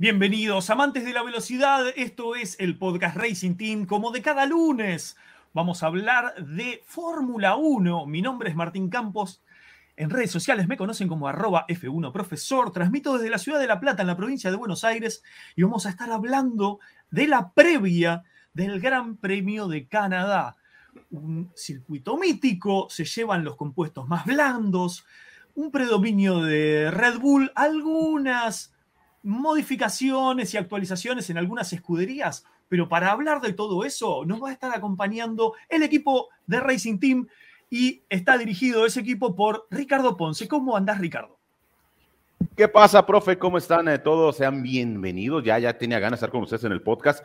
Bienvenidos, amantes de la velocidad. Esto es el podcast Racing Team. Como de cada lunes, vamos a hablar de Fórmula 1. Mi nombre es Martín Campos. En redes sociales me conocen como arroba F1 Profesor. Transmito desde la ciudad de La Plata, en la provincia de Buenos Aires, y vamos a estar hablando de la previa del Gran Premio de Canadá. Un circuito mítico, se llevan los compuestos más blandos, un predominio de Red Bull, algunas modificaciones y actualizaciones en algunas escuderías, pero para hablar de todo eso nos va a estar acompañando el equipo de Racing Team y está dirigido ese equipo por Ricardo Ponce. ¿Cómo andás, Ricardo? ¿Qué pasa, profe? ¿Cómo están eh, todos? Sean bienvenidos. Ya, ya tenía ganas de estar con ustedes en el podcast.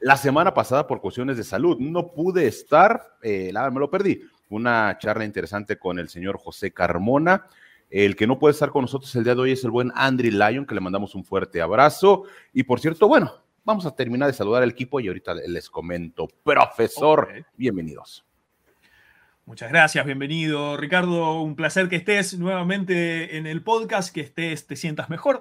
La semana pasada, por cuestiones de salud, no pude estar, eh, me lo perdí. Una charla interesante con el señor José Carmona. El que no puede estar con nosotros el día de hoy es el buen Andrew Lyon, que le mandamos un fuerte abrazo. Y por cierto, bueno, vamos a terminar de saludar al equipo y ahorita les comento. Profesor, bienvenidos. Muchas gracias, bienvenido Ricardo, un placer que estés nuevamente en el podcast, que estés, te sientas mejor.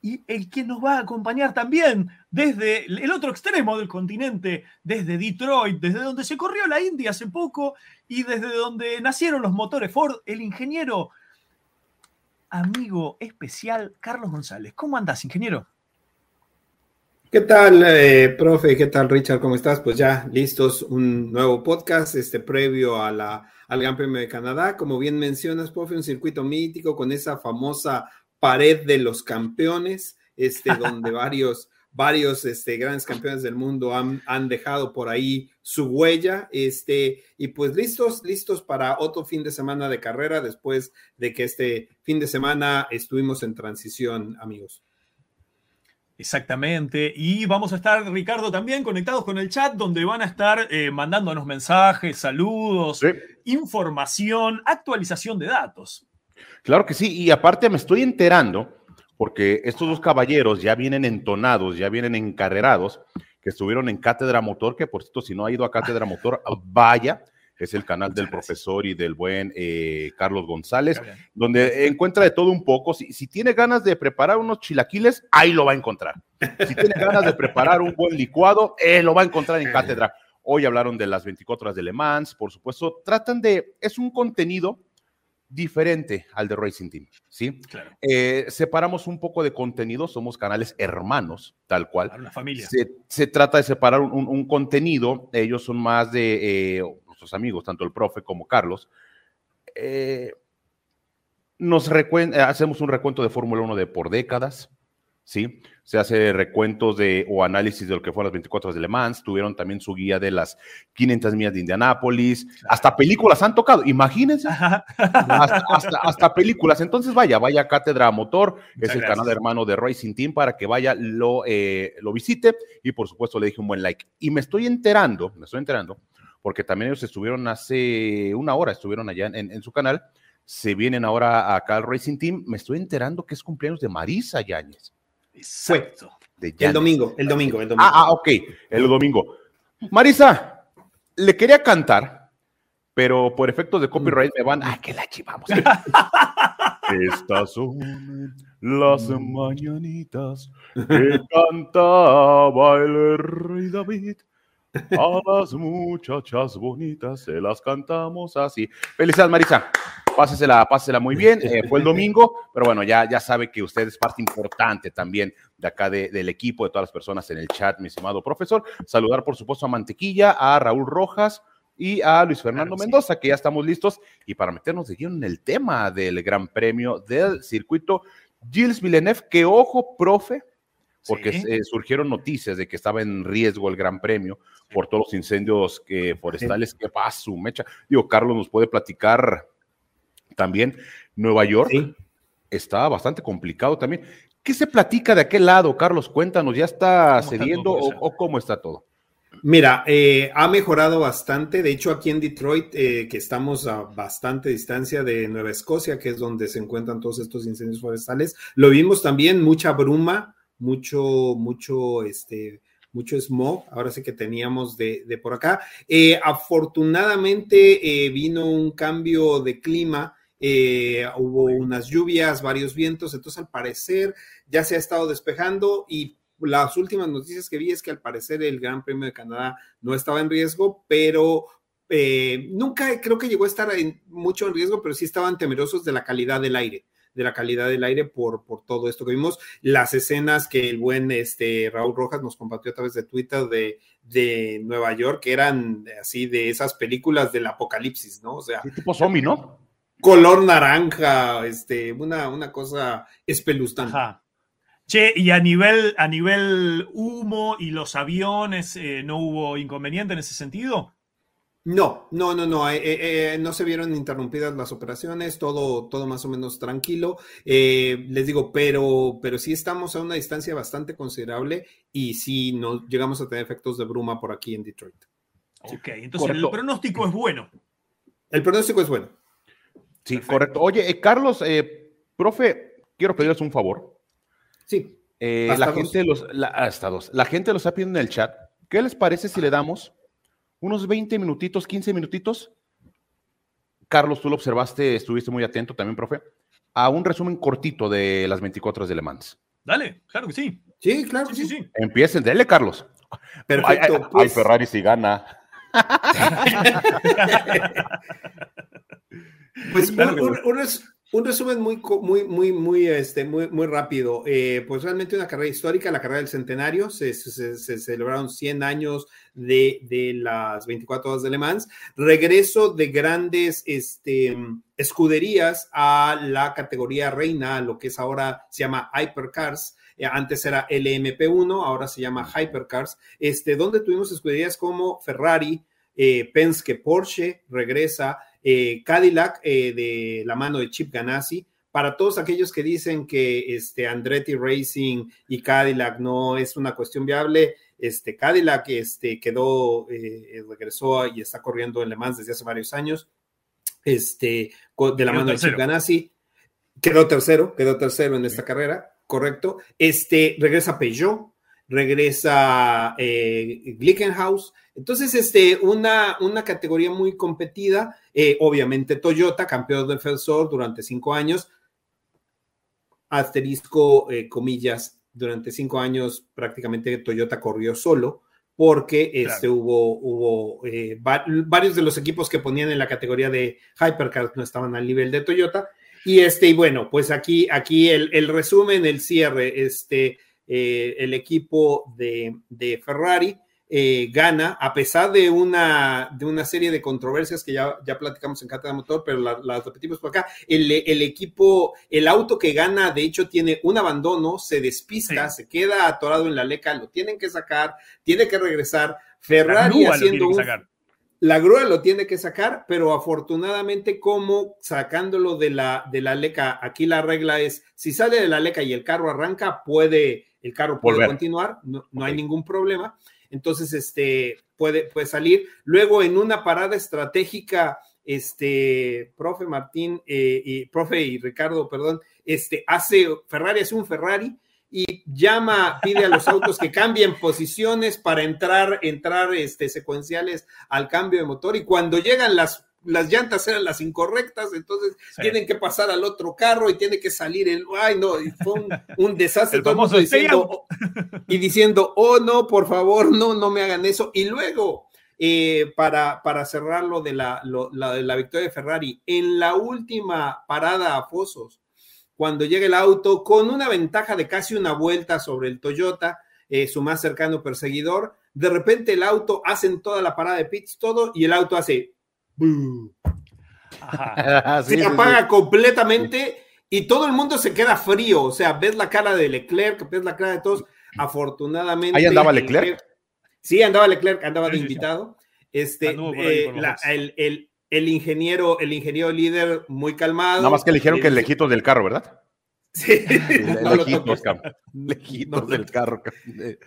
Y el que nos va a acompañar también desde el otro extremo del continente, desde Detroit, desde donde se corrió la India hace poco y desde donde nacieron los motores Ford, el ingeniero amigo especial Carlos González. ¿Cómo andas, ingeniero? ¿Qué tal, eh, profe? ¿Qué tal, Richard? ¿Cómo estás? Pues ya listos, un nuevo podcast, este previo a la, al Gran Premio de Canadá. Como bien mencionas, profe, un circuito mítico con esa famosa pared de los campeones, este, donde varios varios este, grandes campeones del mundo han, han, dejado por ahí su huella. Este, y pues listos, listos para otro fin de semana de carrera después de que este fin de semana estuvimos en transición, amigos. Exactamente. Y vamos a estar, Ricardo, también conectados con el chat, donde van a estar eh, mandándonos mensajes, saludos, información, actualización de datos. Claro que sí. Y aparte me estoy enterando porque estos dos caballeros ya vienen entonados, ya vienen encarrerados, que estuvieron en Cátedra Motor, que por cierto, si no ha ido a Cátedra Motor, vaya, es el canal del profesor y del buen eh, Carlos González, donde encuentra de todo un poco. Si, tiene ganas de preparar unos chilaquiles, ahí lo va a encontrar. Si tiene ganas de preparar un buen licuado, eh, lo va a encontrar en Cátedra. Hoy hablaron de las 24 horas de Le Mans, por supuesto. Tratan de, es un contenido diferente al de Racing Team, ¿sí? Eh, separamos un poco de contenido, somos canales hermanos, tal cual. Una familia. Se, trata de separar un, contenido, ellos son más de eh, nuestros amigos, tanto el profe como Carlos. Eh, nos hacemos un recuento de Fórmula 1 de por décadas, ¿sí? Se hace recuentos de, o análisis de lo que fueron las 24 horas de Le Mans, tuvieron también su guía de las 500 millas de Indianápolis, hasta películas han tocado, imagínense, hasta, películas. Entonces, vaya, vaya Cátedra Motor, es el canal hermano de Racing Team para que vaya, lo, eh, lo visite y por supuesto le dije un buen like. Y me estoy enterando, me estoy enterando, porque también ellos estuvieron hace una hora, estuvieron allá en, en su canal, se vienen ahora acá al Racing Team, me estoy enterando que es cumpleaños de Marisa Yáñez. Exacto. el domingo, el domingo, el domingo. Ah, ah, ok, el domingo. Marisa, le quería cantar, pero por efectos de copyright me van. ¡Ay, que la chivamos! Estas son las mañanitas que cantaba el rey David. A las muchachas bonitas se las cantamos así. Felicidades, Marisa pásesela, pásesela muy bien. Eh, fue el domingo, pero bueno, ya, ya sabe que usted es parte importante también de acá del equipo, de todas las personas en el chat, mi estimado profesor. Saludar, por supuesto, a Mantequilla, a Raúl Rojas y a Luis Fernando Mendoza, que ya estamos listos. Y para meternos de lleno en el tema del Gran Premio del circuito, Gilles Villeneuve, que ojo, profe, porque eh, surgieron noticias de que estaba en riesgo el Gran Premio por todos los incendios que, forestales que pasó, mecha. Digo, Carlos nos puede platicar también Nueva York está bastante complicado también. ¿Qué se platica de aquel lado, Carlos? Cuéntanos, ¿ya está cediendo o, cómo está todo? Mira, eh, ha mejorado bastante. De hecho, aquí en Detroit, eh, que estamos a bastante distancia de Nueva Escocia, que es donde se encuentran todos estos incendios forestales, lo vimos también, mucha bruma, mucho, mucho, este, mucho smog, ahora sí que teníamos de, por acá. Eh, afortunadamente vino un cambio de clima eh, hubo unas lluvias, varios vientos, entonces al parecer ya se ha estado despejando y las últimas noticias que vi es que al parecer el Gran Premio de Canadá no estaba en riesgo, pero eh, nunca creo que llegó a estar mucho en riesgo, pero sí estaban temerosos de la calidad del aire de la calidad del aire por, todo esto que vimos. Las escenas que el buen este, Raúl Rojas nos compartió a través de Twitter de, de Nueva York, que eran así de esas películas del apocalipsis, ¿no? O sea. Tipo zombie, ¿no? Color naranja, este, una, una cosa espeluznante. Ajá. Che, y a nivel, a nivel humo y los aviones, eh, ¿no hubo inconveniente en ese sentido? No, no, no, no, eh, eh, no se vieron interrumpidas las operaciones, todo, todo más o menos tranquilo. les digo, pero, pero sí estamos a una distancia bastante considerable y sí no llegamos a tener efectos de bruma por aquí en Detroit. Ok, entonces el pronóstico es bueno. El pronóstico es bueno. Sí, correcto. Oye, Carlos, profe, quiero pedirles un favor. Sí. Eh, la, gente los, la, la gente lo está pidiendo en el chat. ¿Qué les parece si le damos unos 20 minutitos, 15 minutitos? Carlos, tú lo observaste, estuviste muy atento también, profe, a un resumen cortito de las 24 de Le Mans. Dale, claro que sí. Sí, claro que sí. sí. Empiecen, dale, Carlos. Perfecto. Ay, pues. Ferrari si gana. pues un resumen muy, muy, muy, muy, este, muy, muy rápido. Eh, pues realmente una carrera histórica, la carrera del centenario. Se, celebraron 100 años de, de, las 24 horas de Le Mans. Regreso de grandes este, escuderías a la categoría reina, lo que es ahora se llama Hypercars. Eh, antes era LMP1, ahora se llama Hypercars. Este, donde tuvimos escuderías como Ferrari, eh, Penske, Porsche, regresa. Eh, Cadillac eh, de la mano de Chip Ganassi. Para todos aquellos que dicen que este, Andretti Racing y Cadillac no es una cuestión viable, este, Cadillac este, quedó, eh, regresó y está corriendo en Le Mans desde hace varios años, este, de la mano de Chip Ganassi. Quedó tercero, quedó tercero en esta carrera, correcto. Este, regresa Peugeot, regresa Glickenhaus, entonces, este, una, una categoría muy competida, eh, obviamente Toyota, campeón defensor durante cinco años, asterisco, eh, comillas, durante cinco años prácticamente Toyota corrió solo porque este, hubo, hubo eh, varios de los equipos que ponían en la categoría de Hypercars no estaban al nivel de Toyota. Y este, y bueno, pues aquí, aquí el, el resumen, el cierre, este, el equipo de, de Ferrari eh, gana, a pesar de una, de una serie de controversias que ya, ya platicamos en Cátedra Motor, pero las repetimos por acá. El, equipo, el auto que gana, de hecho, tiene un abandono, se despista, se queda atorado en la leca, lo tienen que sacar, tiene que regresar. Ferrari haciendo la grúa lo tiene que sacar, pero afortunadamente como sacándolo de la, de la leca, aquí la regla es, si sale de la leca y el carro arranca, puede, el carro puede continuar, no, no hay ningún problema entonces este, puede, puede salir. Luego en una parada estratégica, este, profe Martín eh, y profe y Ricardo, perdón, este, hace, Ferrari hace un Ferrari y llama, pide a los autos que cambien posiciones para entrar, entrar este, secuenciales al cambio de motor y cuando llegan las las llantas eran las incorrectas, entonces tienen que pasar al otro carro y tiene que salir el, ay no, fue un, desastre. diciendo, y diciendo, oh no, por favor, no, no me hagan eso. Y luego, eh, para, para cerrar lo de la, la, victoria de Ferrari, en la última parada a Fosos, cuando llega el auto con una ventaja de casi una vuelta sobre el Toyota, eh, su más cercano perseguidor, de repente el auto hacen toda la parada de pits, todo, y el auto hace se apaga completamente y todo el mundo se queda frío. O sea, ves la cara de Leclerc, ves la cara de todos. Afortunadamente. Ahí andaba Leclerc. sí, andaba Leclerc, andaba de invitado. Este, eh, el, ingeniero, el ingeniero líder muy calmado. Nada más que le dijeron que el lejito del carro, ¿verdad? Sí, lejitos, del carro.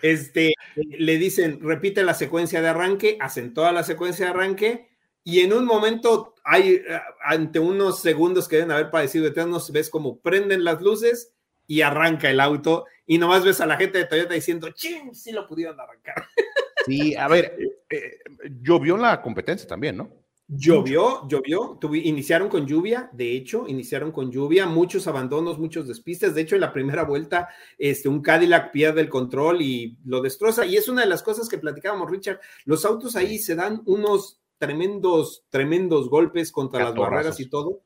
Este, le dicen, repite la secuencia de arranque, hacen toda la secuencia de arranque y en un momento, hay, eh, ante unos segundos que deben haber padecido eternos, ves como prenden las luces y arranca el auto y nomás ves a la gente de Toyota diciendo, ¡ching! Sí lo pudieron arrancar. Sí, a ver, eh, llovió la competencia también, ¿no? Llovió, llovió, iniciaron con lluvia, de hecho, iniciaron con lluvia, muchos abandonos, muchos despistes. De hecho, en la primera vuelta, este, un Cadillac pierde el control y lo destroza. Y es una de las cosas que platicábamos, Richard. Los autos ahí se dan unos tremendos, tremendos golpes contra las barreras y todo.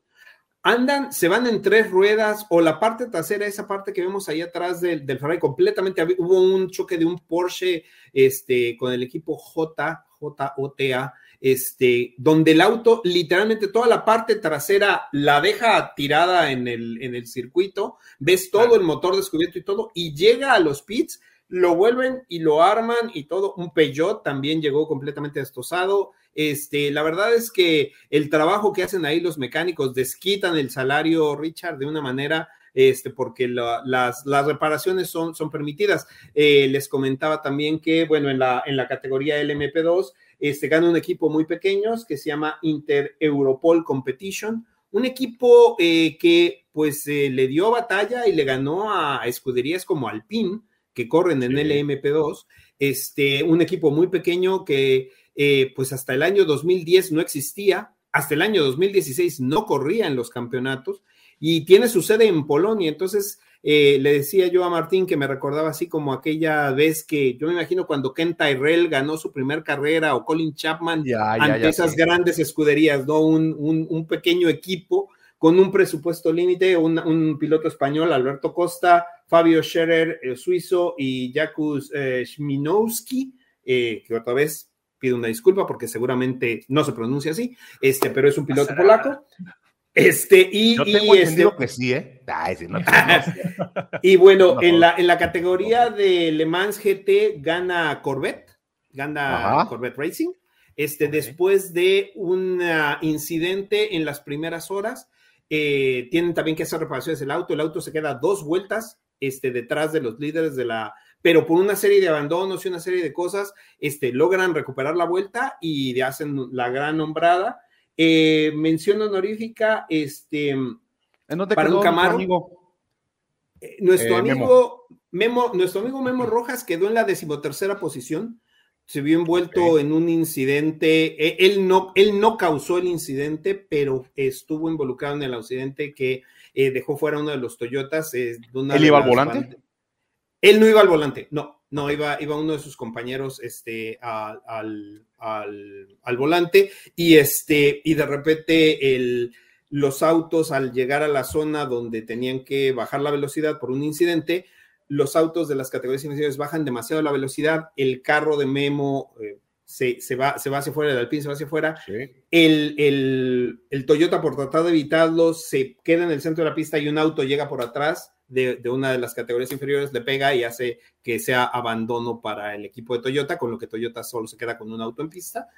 Andan, se van en tres ruedas o la parte trasera, esa parte que vemos ahí atrás del, del Ferrari, completamente hubo un choque de un Porsche este, con el equipo J, JOTA este, donde el auto, literalmente toda la parte trasera la deja tirada en el, en el circuito, ves todo el motor descubierto y todo, y llega a los pits, lo vuelven y lo arman y todo. Un Peugeot también llegó completamente destrozado. Este, la verdad es que el trabajo que hacen ahí los mecánicos desquitan el salario, Richard, de una manera este, porque las, las, reparaciones son, son permitidas. Eh, les comentaba también que, bueno, en la, en la categoría LMP2, este, gana un equipo muy pequeño que se llama Inter Europol Competition, un equipo eh, que pues eh, le dio batalla y le ganó a escuderías como Alpine, que corren en el LMP2, este, un equipo muy pequeño que eh, pues hasta el año 2010 no existía, hasta el año 2016 no corría en los campeonatos y tiene su sede en Polonia, entonces eh, le decía yo a Martín que me recordaba así como aquella vez que yo me imagino cuando Ken Tyrell ganó su primer carrera o Colin Chapman ante esas grandes escuderías, ¿no? Un, pequeño equipo con un presupuesto límite, un, piloto español, Alberto Costa, Fabio Scherer, el suizo, y Jakus eh, Schminowski, eh, que otra vez pido una disculpa porque seguramente no se pronuncia así, este, pero es un piloto polaco. Este, y, Yo tengo y entendido este, que sí, ¿eh? y bueno, en, la, en la categoría de Le Mans GT gana Corvette, gana Corvette Racing. Este, después de un incidente en las primeras horas, eh, tienen también que hacer reparaciones del auto. El auto se queda dos vueltas este, detrás de los líderes de la, pero por una serie de abandonos y una serie de cosas, este, logran recuperar la vuelta y hacen la gran nombrada eh, mención honorífica, este, para un Camaro. Eh, nuestro eh, amigo Memo. nuestro amigo Memo Rojas quedó en la decimotercera posición. Se vio envuelto en un incidente. E, él no, él no causó el incidente, pero estuvo involucrado en el accidente que dejó fuera uno de los Toyotas. ¿Él iba al volante? Él no iba al volante, no, no, iba, iba uno de sus compañeros este, al, al, volante y, este, y de repente el, los autos al llegar a la zona donde tenían que bajar la velocidad por un incidente, los autos de las categorías inferiores bajan demasiado la velocidad, el carro de Memo eh, se, va, se va hacia afuera, el Alpine se va hacia afuera, el, el, el, Toyota por tratar de evitarlo se queda en el centro de la pista y un auto llega por atrás de, una de las categorías inferiores, le pega y hace que sea abandono para el equipo de Toyota, con lo que Toyota solo se queda con un auto en pista.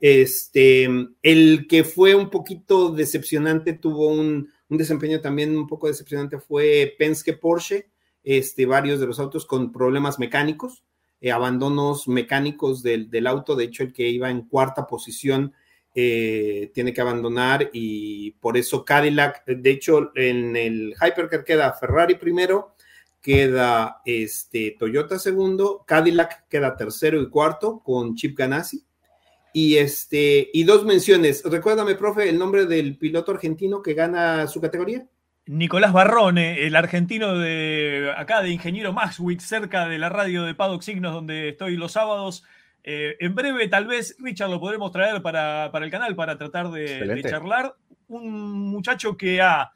Este, el que fue un poquito decepcionante, tuvo un, desempeño también un poco decepcionante, fue Penske Porsche, este, varios de los autos con problemas mecánicos, eh, abandonos mecánicos del, del, auto, de hecho el que iba en cuarta posición eh, tiene que abandonar y por eso Cadillac, de hecho, en el Hypercar queda Ferrari primero, queda este, Toyota segundo, Cadillac queda tercero y cuarto con Chip Ganassi. Y, este, y dos menciones. Recuérdame, profe, el nombre del piloto argentino que gana su categoría. Nicolás Barrone, el argentino de acá de Ingeniero Maxwick, cerca de la radio de Paddock Signos, donde estoy los sábados. Eh, en breve, tal vez, Richard, lo podremos traer para, el canal para tratar de, charlar. Un muchacho que ha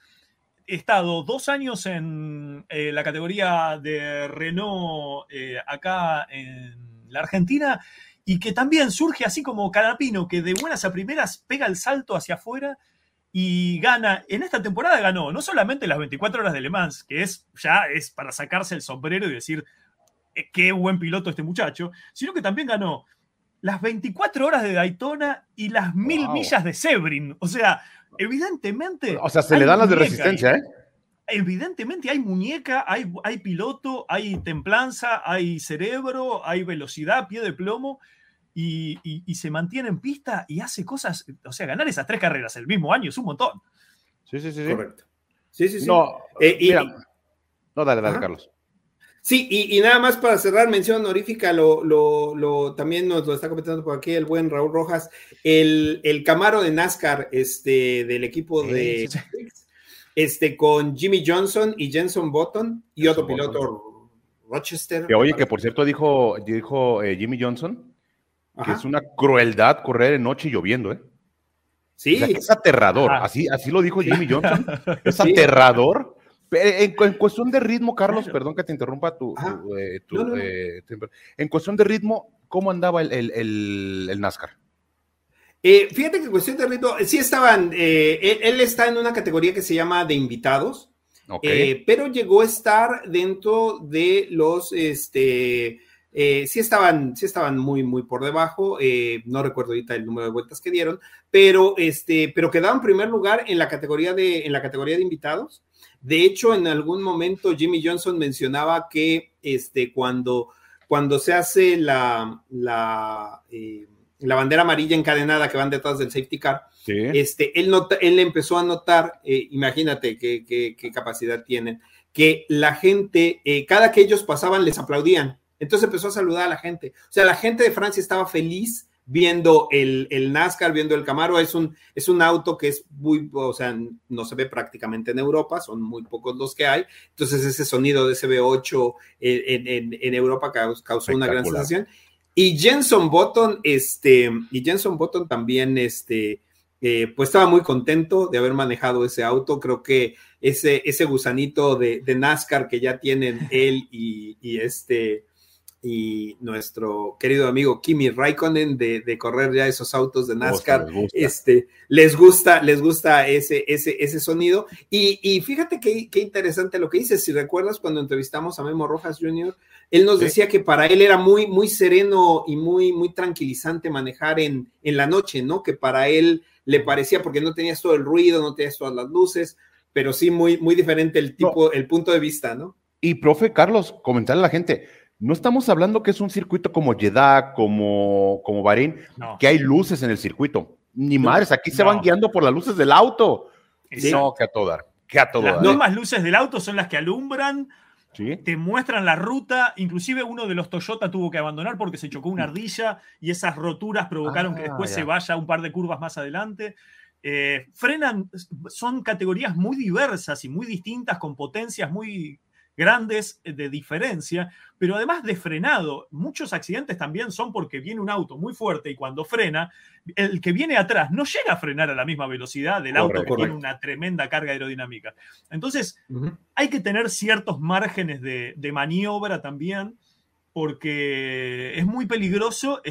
estado dos años en eh, la categoría de Renault eh, acá en la Argentina y que también surge así como Canapino, que de buenas a primeras pega el salto hacia afuera y gana, en esta temporada ganó no solamente las 24 horas de Le Mans, que es ya es para sacarse el sombrero y decir, qué buen piloto este muchacho, sino que también ganó las 24 horas de Daytona y las mil millas de Sebring. O sea, evidentemente. O sea, se le dan las de resistencia, ¿eh? Evidentemente hay muñeca, hay, hay piloto, hay templanza, hay cerebro, hay velocidad, pie de plomo. Y, se mantiene en pista y hace cosas, o sea, ganar esas tres carreras el mismo año es un montón. Sí, sí, sí. Correcto. Sí, sí, sí. No, eh, no dale, dale, Carlos. Sí, y, nada más para cerrar, mención honorífica, lo, lo, también nos lo está comentando por aquí el buen Raúl Rojas, el, el Camaro de NASCAR este, del equipo de este, con Jimmy Johnson y Jenson Button y otro piloto, Rochester. Que oye, que por cierto dijo, dijo eh, Jimmy Johnson que es una crueldad correr en noche lloviendo, ¿eh? Sí. es aterrador, así, así lo dijo Jimmy Johnson, es aterrador en, cuestión de ritmo, Carlos, perdón que te interrumpa tu, eh, eh, en cuestión de ritmo, ¿cómo andaba el, NASCAR? Eh, fíjate que en cuestión de ritmo, sí estaban, él, está en una categoría que se llama de invitados, pero llegó a estar dentro de los, este, sí estaban, sí estaban muy, muy por debajo, no recuerdo ahorita el número de vueltas que dieron, pero, este, pero quedaron en primer lugar en la categoría de, en la categoría de invitados. De hecho, en algún momento Jimmy Johnson mencionaba que este, cuando, cuando se hace la, la, eh, la, bandera amarilla encadenada que van detrás del safety car, este, él, nota, él empezó a notar, eh, imagínate qué, qué, capacidad tienen, que la gente, eh, cada que ellos pasaban, les aplaudían. Entonces empezó a saludar a la gente. O sea, la gente de Francia estaba feliz viendo el, NASCAR, viendo el Camaro. Es un, es un auto que es muy, o sea, no se ve prácticamente en Europa, son muy pocos los que hay. Entonces ese sonido de ese V8 en, en, Europa causó, una gran sensación. Y Jenson Button, este, y Jenson Button también, este, eh, pues estaba muy contento de haber manejado ese auto. Creo que ese, ese gusanito de, NASCAR que ya tienen él y, y este, y nuestro querido amigo Kimi Raikkonen de, correr ya esos autos de NASCAR, les gusta. este, les gusta, les gusta ese, ese, ese sonido. Y, fíjate qué, interesante lo que dices. Si recuerdas cuando entrevistamos a Memo Rojas Jr., él nos decía que para él era muy, muy sereno y muy, muy tranquilizante manejar en, en la noche, ¿no? Que para él le parecía, porque no tenías todo el ruido, no tenías todas las luces, pero sí muy, muy diferente el tipo, el punto de vista, ¿no? Y profe Carlos, comentarle a la gente, no estamos hablando que es un circuito como Jeddah, como, como Bahrein, que hay luces en el circuito. Ni madres, aquí se van guiando por las luces del auto. No, que a todo dar. Que a todo las mismas luces del auto son las que alumbran, te muestran la ruta. Inclusive uno de los Toyota tuvo que abandonar porque se chocó una ardilla y esas roturas provocaron que ah, después se vaya un par de curvas más adelante. Eh, frenan, son categorías muy diversas y muy distintas, con potencias muy grandes eh, de diferencia, pero además de frenado, muchos accidentes también son porque viene un auto muy fuerte y cuando frena, el que viene atrás no llega a frenar a la misma velocidad del auto que tiene una tremenda carga aerodinámica. Entonces, hay que tener ciertos márgenes de, maniobra también, porque es muy peligroso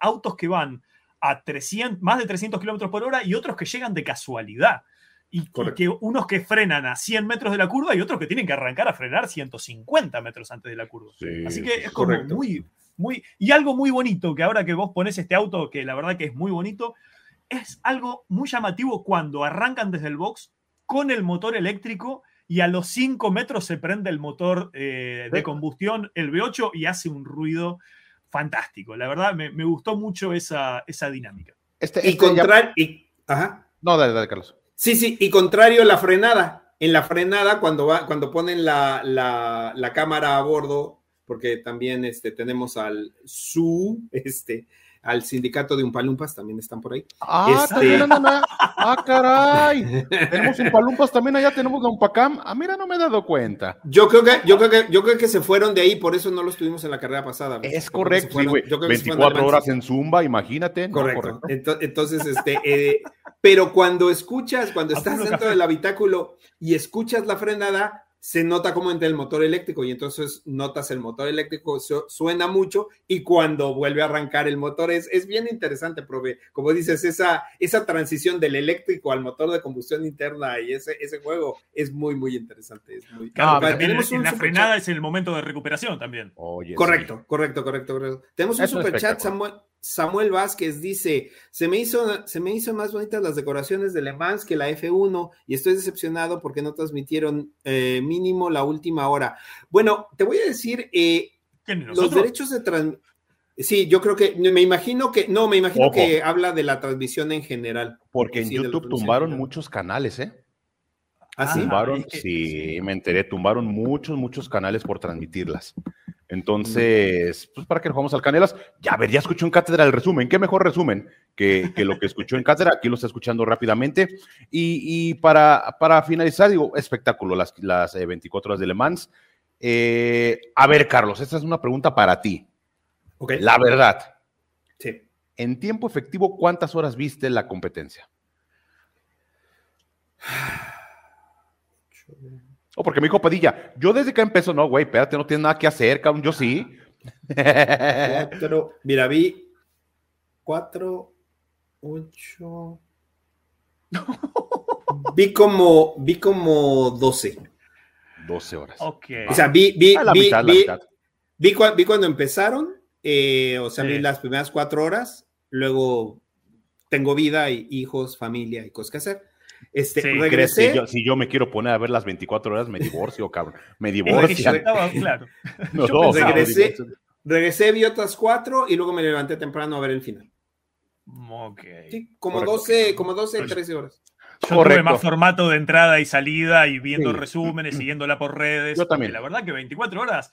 autos que van a 300, más de 300 kilómetros por hora y otros que llegan de casualidad y, que unos que frenan a 100 metros de la curva y otros que tienen que arrancar a frenar 150 metros antes de la curva. Así que es como muy, muy... Y algo muy bonito, que ahora que vos pones este auto, que la verdad que es muy bonito, es algo muy llamativo cuando arrancan desde el box con el motor eléctrico y a los 5 metros se prende el motor eh, de combustión, el V8, y hace un ruido fantástico. La verdad, me, gustó mucho esa, esa dinámica. Este, y este contra... Y... Ajá. No, dale, dale, Carlos. Sí, sí, y contrario la frenada. En la frenada, cuando, va, cuando ponen la, la, la cámara a bordo, porque también este, tenemos al SU, este, al sindicato de Umpalumpas, también están por ahí. Ah, este... ah caray. tenemos Umpalumpas también allá, tenemos a Umpacam. Ah, mira, no me he dado cuenta. Yo creo que, yo creo que, yo creo que se fueron de ahí, por eso no los tuvimos en la carrera pasada. Es correcto, sí, güey. 24 horas en Zumba, imagínate. Correcto. Entonces, este, eh, pero cuando escuchas, cuando estás dentro del habitáculo y escuchas la frenada, se nota como entra el motor eléctrico y entonces notas el motor eléctrico, suena mucho y cuando vuelve a arrancar el motor es, es bien interesante, prove. Como dices, esa, esa transición del eléctrico al motor de combustión interna y ese, ese juego es muy, muy interesante. Es muy, claro, en, la frenada es el momento de recuperación también. correcto, correcto, correcto, correcto, Tenemos un super chat, Samuel. Samuel Vázquez dice, se me, hizo, se me hizo más bonitas las decoraciones de Le Mans que la F1 y estoy decepcionado porque no transmitieron eh, mínimo la última hora. Bueno, te voy a decir, eh, los derechos de transmisión... Sí, yo creo que, me imagino que, no, me imagino que habla de la transmisión en general. Porque en YouTube tumbaron muchos canales, ¿eh? ¿Ah, sí? Tumbaron, es que- sí, me enteré, tumbaron muchos, muchos canales por transmitirlas. Entonces, pues para que nos vamos al Canelas, ya a ver, ya escuchó en cátedra el resumen. ¿Qué mejor resumen que, que lo que escuchó en cátedra? Aquí lo está escuchando rápidamente. Y, y para, para finalizar, digo, espectáculo, las, las eh, 24 horas de Le Mans. Eh, a ver, Carlos, esta es una pregunta para ti. Ok. La verdad, Sí. en tiempo efectivo, ¿cuántas horas viste la competencia? O porque me dijo Padilla, yo desde que empezó, no, güey, espérate, no tienes nada que hacer, cabrón, yo sí. Cuatro, mira, vi cuatro, ocho. Vi como, vi como 12. 12 horas. Ok. O sea, vi, vi, Ah, la vi, mitad, vi- vi cua- vi cuando empezaron, eh, o sea, Sí. vi las primeras cuatro horas, luego tengo vida y hijos, familia y cosas que hacer. Este, Sí. ¿Crees que regresé. yo- si yo me quiero poner a ver las 24 horas, me divorcio, cabrón. Me estaba- claro. No, yo Regresé. Regresé, vi otras cuatro y luego me levanté temprano a ver el final. Ok. Sí, como Correcto. 12, como 12, Pues- 13 horas. Yo tuve Correcto. más formato de entrada y salida y viendo Sí. resúmenes, siguiéndola por redes. Yo también. La verdad que 24 horas.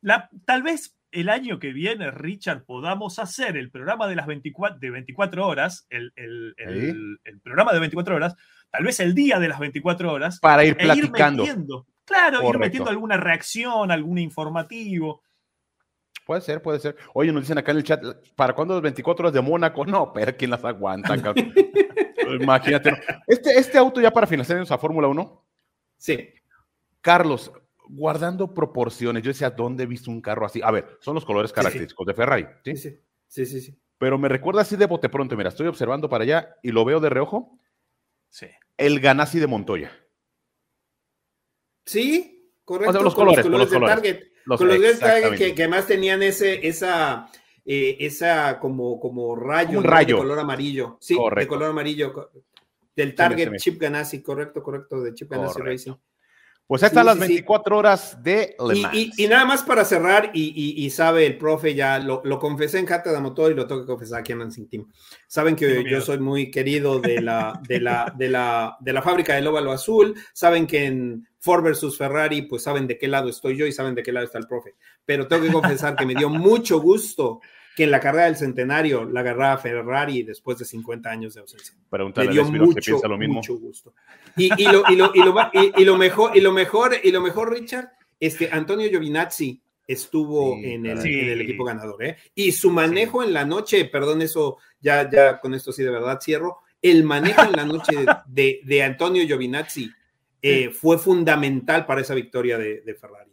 La, tal vez el año que viene, Richard, podamos hacer el programa de las 24, de 24 horas, el, el- el- el programa de 24 horas, tal vez el día de las 24 horas, Para ir e ir platicando. metiendo, claro, ir metiendo alguna reacción, algún informativo. Puede ser, puede ser. Oye, nos dicen acá en el chat, ¿para cuándo las 24 horas de Mónaco? No, pero ¿quién las aguanta? Imagínate. ¿no? Este, este auto ya para finalizar a Fórmula 1, Sí. Carlos, guardando proporciones, yo decía, ¿dónde he visto un carro así? A ver, son los colores sí. característicos de Ferrari, ¿sí? Sí, sí, sí, sí, sí. Pero me recuerda así de bote pronto, mira, estoy observando para allá y lo veo de reojo, Sí. el Ganassi de Montoya. Sí, correcto. O sea, los con colores, con los de colores. Target. Los- con los de Target que, que además tenían ese, esa, eh, esa como, como rayo, un ¿no? rayo. de color amarillo. Sí, de Correcto. color amarillo. Del Target Chip Ganassi, correcto, correcto, de Chip Ganassi Correcto. Racing. Pues ahí están Sí, las sí, sí. 24 horas de Le Y, Mans. y- y nada más para cerrar, y, y- y sabe el profe, ya lo, lo confesé en Cátedra Motor y lo tengo que confesar aquí en Racing Team. Saben que Tengo yo miedo. soy muy querido de la, de la, de la, de la fábrica del óvalo azul. Saben que en Ford versus Ferrari, pues saben de qué lado estoy yo y saben de qué lado está el profe. Pero tengo que confesar que me dio mucho gusto que en la carrera del centenario la agarraba Ferrari después de 50 años de ausencia. Pregúntale a dio que mucho, piensa lo mismo. mucho gusto. Y, y lo, y, lo, y, lo, va- y- y lo mejor, y lo mejor, y lo mejor, Richard, este Antonio Giovinazzi estuvo Sí, en, el, caray. en el equipo ganador, ¿eh? Y su manejo en la noche, perdón, eso ya, ya con esto sí de verdad cierro. El manejo en la noche de, de- de Antonio Giovinazzi eh, fue fundamental para esa victoria de, de Ferrari.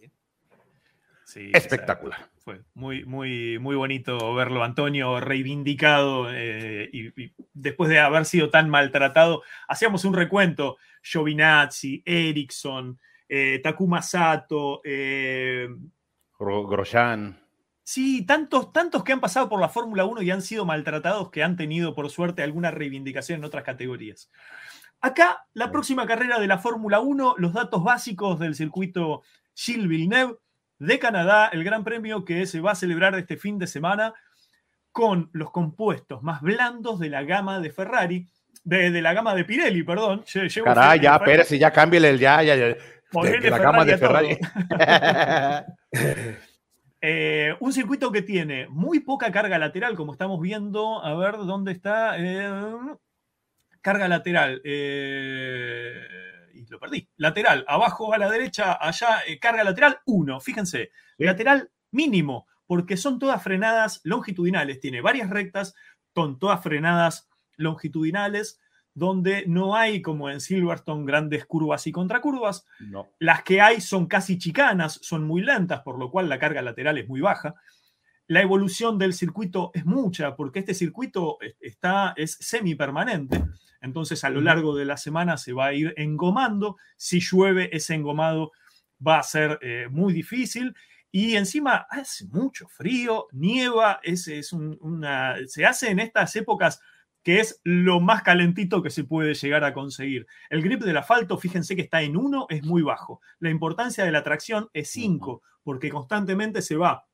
Sí, Espectacular. exacto. Fue muy, muy, muy bonito verlo, Antonio, reivindicado eh, y, y después de haber sido tan maltratado. Hacíamos un recuento: Giovinazzi, Ericsson, eh, Takuma Sato, eh, Gro- Grosjean. Sí, tantos, tantos que han pasado por la Fórmula 1 y han sido maltratados que han tenido, por suerte, alguna reivindicación en otras categorías. Acá, la próxima carrera de la Fórmula 1, los datos básicos del circuito Gilles Villeneuve de Canadá, el gran premio que se va a celebrar este fin de semana con los compuestos más blandos de la gama de Ferrari, de, de la gama de Pirelli, perdón. Lle- llevo Caray, ya, Pérez, ya cámbiale el ya, ya, ya. De, que la gama de Ferrari. Eh, un circuito que tiene muy poca carga lateral, como estamos viendo. A ver dónde está. eh, carga lateral. eh, lo perdí. Lateral, abajo a la derecha, allá, eh, carga lateral 1. Fíjense, Sí. lateral mínimo, porque son todas frenadas longitudinales. Tiene varias rectas, son todas frenadas longitudinales, donde no hay, como en Silverstone, grandes curvas y contracurvas. no. Las que hay son casi chicanas, son muy lentas, por lo cual la carga lateral es muy baja. La evolución del circuito es mucha, porque este circuito es- está, es semipermanente. Entonces, a lo largo de la semana se va a ir engomando. Si llueve, ese engomado va a ser eh, muy difícil. Y encima hace mucho frío, nieva, es, es un- una, se hace en estas épocas que es lo más calentito que se puede llegar a conseguir. El grip del asfalto, fíjense que está en 1, es muy bajo. La importancia de la tracción es 5, porque constantemente se va,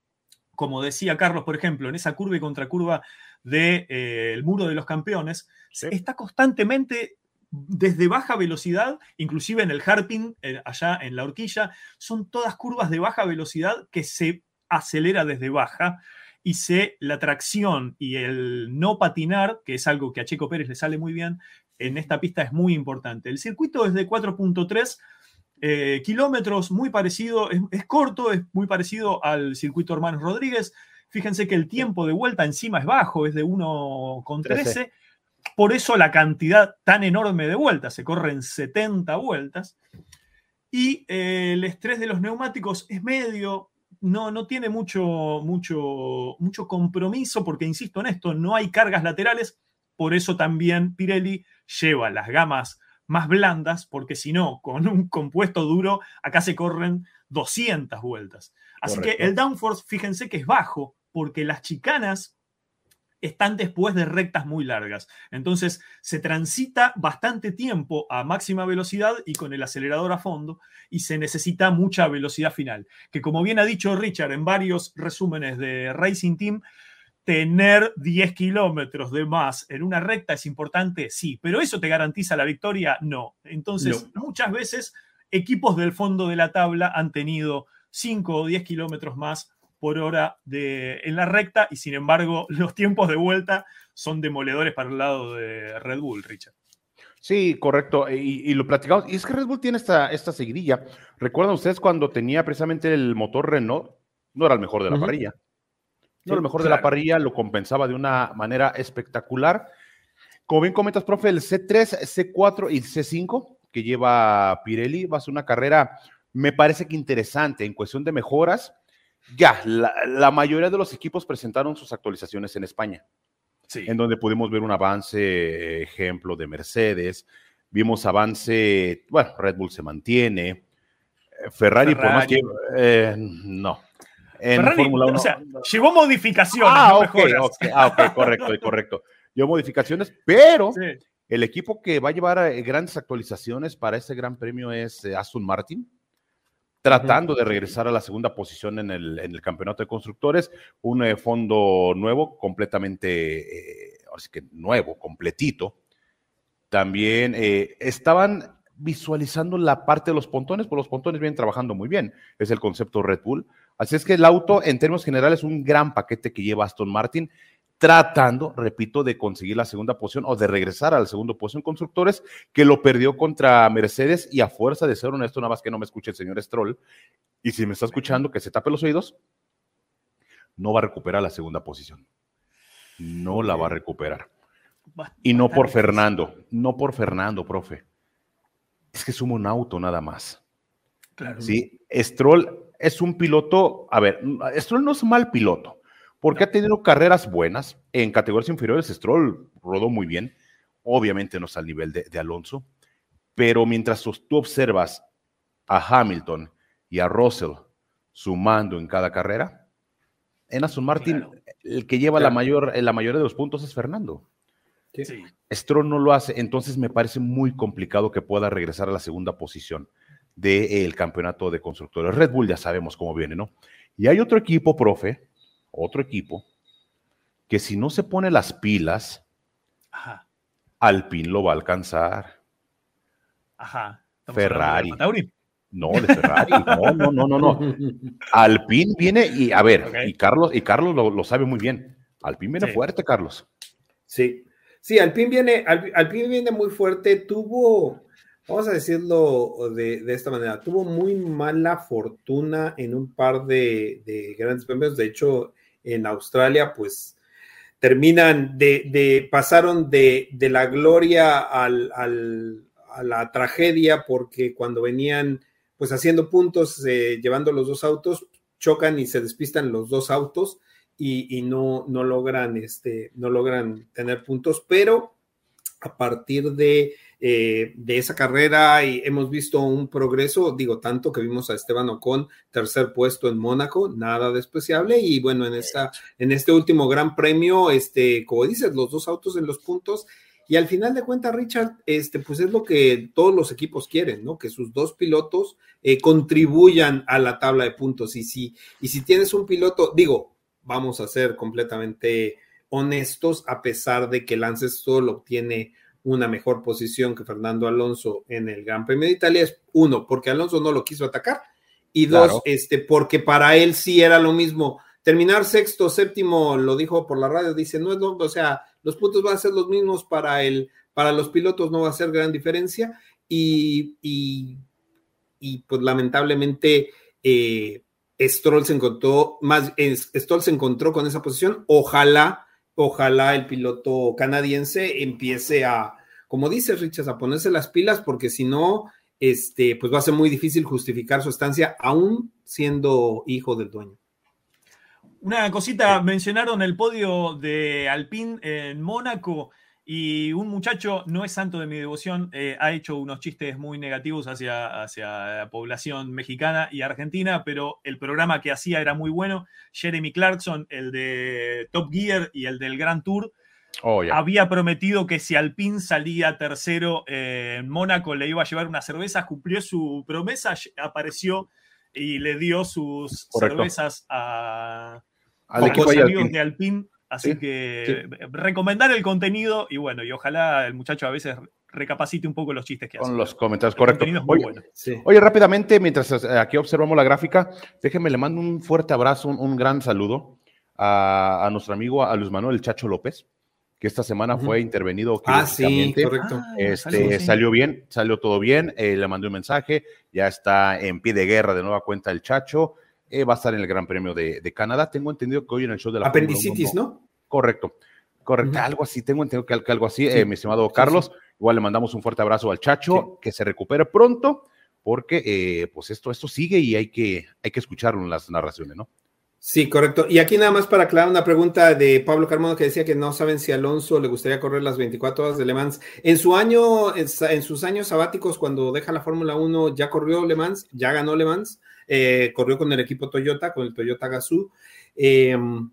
como decía Carlos, por ejemplo, en esa curva y contracurva del de, eh, el muro de los campeones, Sí. está constantemente desde baja velocidad, inclusive en el Harpin, eh, allá en la horquilla, son todas curvas de baja velocidad que se acelera desde baja y se, la tracción y el no patinar, que es algo que a Checo Pérez le sale muy bien, en esta pista es muy importante. El circuito es de 4.3 eh, kilómetros, muy parecido, es, corto, es muy parecido al circuito Hermanos Rodríguez. Fíjense que el tiempo de vuelta encima es bajo, es de 1,13. Por eso la cantidad tan enorme de vueltas, se corren 70 vueltas. Y eh, el estrés de los neumáticos es medio, no, no tiene mucho, mucho, mucho compromiso, porque insisto en esto, no hay cargas laterales. Por eso también Pirelli lleva las gamas más blandas, porque si no, con un compuesto duro, acá se corren 200 vueltas. Así que el downforce, fíjense que es bajo, porque las chicanas están después de rectas muy largas. Entonces se transita bastante tiempo a máxima velocidad y con el acelerador a fondo y se necesita mucha velocidad final. Que como bien ha dicho Richard en varios resúmenes de Racing Team, tener 10 kilómetros de más en una recta es importante, sí, pero eso te garantiza la victoria, no. Entonces, muchas veces equipos del fondo de la tabla han tenido 5 o 10 kilómetros más por hora de, en la recta y sin embargo los tiempos de vuelta son demoledores para el lado de Red Bull, Richard. Sí, correcto. Y, lo platicamos. Y es que Red Bull tiene esta, esta seguidilla. ¿Recuerdan ustedes cuando tenía precisamente el motor Renault? No era el mejor de la parrilla. No, lo mejor de la parrilla lo compensaba de una manera espectacular. Como bien comentas, profe, el C3, C4 y C5 que lleva Pirelli va a ser una carrera, me parece que interesante en cuestión de mejoras. Ya, la, mayoría de los equipos presentaron sus actualizaciones en España, sí. en donde pudimos ver un avance, ejemplo, de Mercedes. Vimos avance, bueno, Red Bull se mantiene. Eh, Ferrari, Ferrari. por más que. Eh, no, en Fórmula 1. O sea, llevó modificaciones. Ah, ah, ok, correcto, correcto. Llevó modificaciones, pero el equipo que va a llevar eh, grandes actualizaciones para este gran premio es eh, Aston Martin, tratando de regresar a la segunda posición en el, en el campeonato de constructores. Un eh, fondo nuevo, completamente, ahora sí que nuevo, completito. También estaban visualizando la parte de los pontones, porque los pontones vienen trabajando muy bien. Es el concepto Red Bull. Así es que el auto, en términos generales, es un gran paquete que lleva Aston Martin, tratando, repito, de conseguir la segunda posición o de regresar a la segunda posición constructores, que lo perdió contra Mercedes y a fuerza de ser honesto, nada más que no me escuche el señor Stroll, y si me está escuchando, que se tape los oídos, no va a recuperar la segunda posición. No la va a recuperar. Y no por Fernando, no por Fernando, profe. Es que suma un auto nada más. Claro. Sí, Stroll es un piloto, a ver, Stroll no es mal piloto, porque ha tenido carreras buenas en categorías inferiores. Stroll rodó muy bien, obviamente no está al nivel de, Alonso, pero mientras tú observas a Hamilton y a Russell sumando en cada carrera, en Aston Martin el que lleva la, mayor, la mayoría de los puntos es Fernando. Sí. Stroll no lo hace, entonces me parece muy complicado que pueda regresar a la segunda posición del campeonato de constructores. Red Bull ya sabemos cómo viene, ¿no? Y hay otro equipo, profe, otro equipo, que si no se pone las pilas, Ajá. Alpine lo va a alcanzar. Ajá. Ferrari. no, de Ferrari. No, no, no, no, no. Alpine viene y, a ver, y Carlos, y Carlos lo, sabe muy bien. Alpine viene fuerte, Carlos. Sí, sí, Alpine viene, Alpine viene muy fuerte. Tuvo, vamos a decirlo de, esta manera, tuvo muy mala fortuna en un par de, grandes premios. De hecho, en Australia, pues terminan de, pasaron de, la gloria al, a la tragedia porque cuando venían pues haciendo puntos, eh, llevando los dos autos, chocan y se despistan los dos autos y, y no, no, logran, este, no logran tener puntos, pero a partir de eh, de esa carrera y hemos visto un progreso, digo, tanto que vimos a Esteban Ocon, tercer puesto en Mónaco, nada despreciable, y bueno, en, esta, en este último gran premio, este, como dices, los dos autos en los puntos, y al final de cuentas, Richard, este, pues es lo que todos los equipos quieren, ¿no? Que sus dos pilotos eh, contribuyan a la tabla de puntos, y si, y si tienes un piloto, digo, vamos a ser completamente honestos, a pesar de que Lance solo obtiene una mejor posición que Fernando Alonso en el Gran Premio de Italia es uno, porque Alonso no lo quiso atacar y dos, este, porque para él sí era lo mismo. Terminar sexto, séptimo, lo dijo por la radio, dice, no es lo, o sea, los puntos van a ser los mismos para el, para los pilotos, no va a ser gran diferencia. Y, y, pues lamentablemente eh, Stroll se encontró, más, Stroll se encontró con esa posición. Ojalá, ojalá el piloto canadiense empiece a, como dice Richard, a ponerse las pilas, porque si no, este, pues va a ser muy difícil justificar su estancia, aún siendo hijo del dueño. Una cosita, mencionaron el podio de Alpine en Mónaco y un muchacho, no es santo de mi devoción, eh, ha hecho unos chistes muy negativos hacia, hacia la población mexicana y argentina, pero el programa que hacía era muy bueno. Jeremy Clarkson, el de Top Gear y el del Grand Tour, Oh, Había prometido que si Alpine salía tercero en Mónaco le iba a llevar una cerveza, cumplió su promesa, apareció y le dio sus cervezas a, los amigos de Alpine. Así que recomendar el contenido y bueno, y ojalá el muchacho a veces recapacite un poco los chistes que hace. Con los comentarios, correcto. Oye, rápidamente, mientras aquí observamos la gráfica, déjenme le mando un fuerte abrazo, un, gran saludo a, a, nuestro amigo, a Luis Manuel Chacho López que esta semana fue intervenido. Ah, sí, correcto. Ah, este, Salió bien, salió todo bien, eh, le mandé un mensaje, ya está en pie de guerra de nueva cuenta el Chacho, eh, va a estar en el Gran Premio de, Canadá. Tengo entendido que hoy en el show de la Apendicitis, ¿no? Correcto, correcto, algo así, tengo entendido que, algo así, eh, mi estimado Carlos. Igual le mandamos un fuerte abrazo al Chacho, que se recupere pronto, porque pues esto, esto sigue y hay que, hay que escucharlo en las narraciones, ¿no? Sí, correcto. Y aquí nada más para aclarar una pregunta de Pablo Carmona que decía que no saben si Alonso le gustaría correr las 24 horas de Le Mans. En su año, en sus años sabáticos, cuando deja la Fórmula 1, ya corrió Le Mans, ya ganó Le Mans, eh, corrió con el equipo Toyota, con el Toyota Gazoo. Em,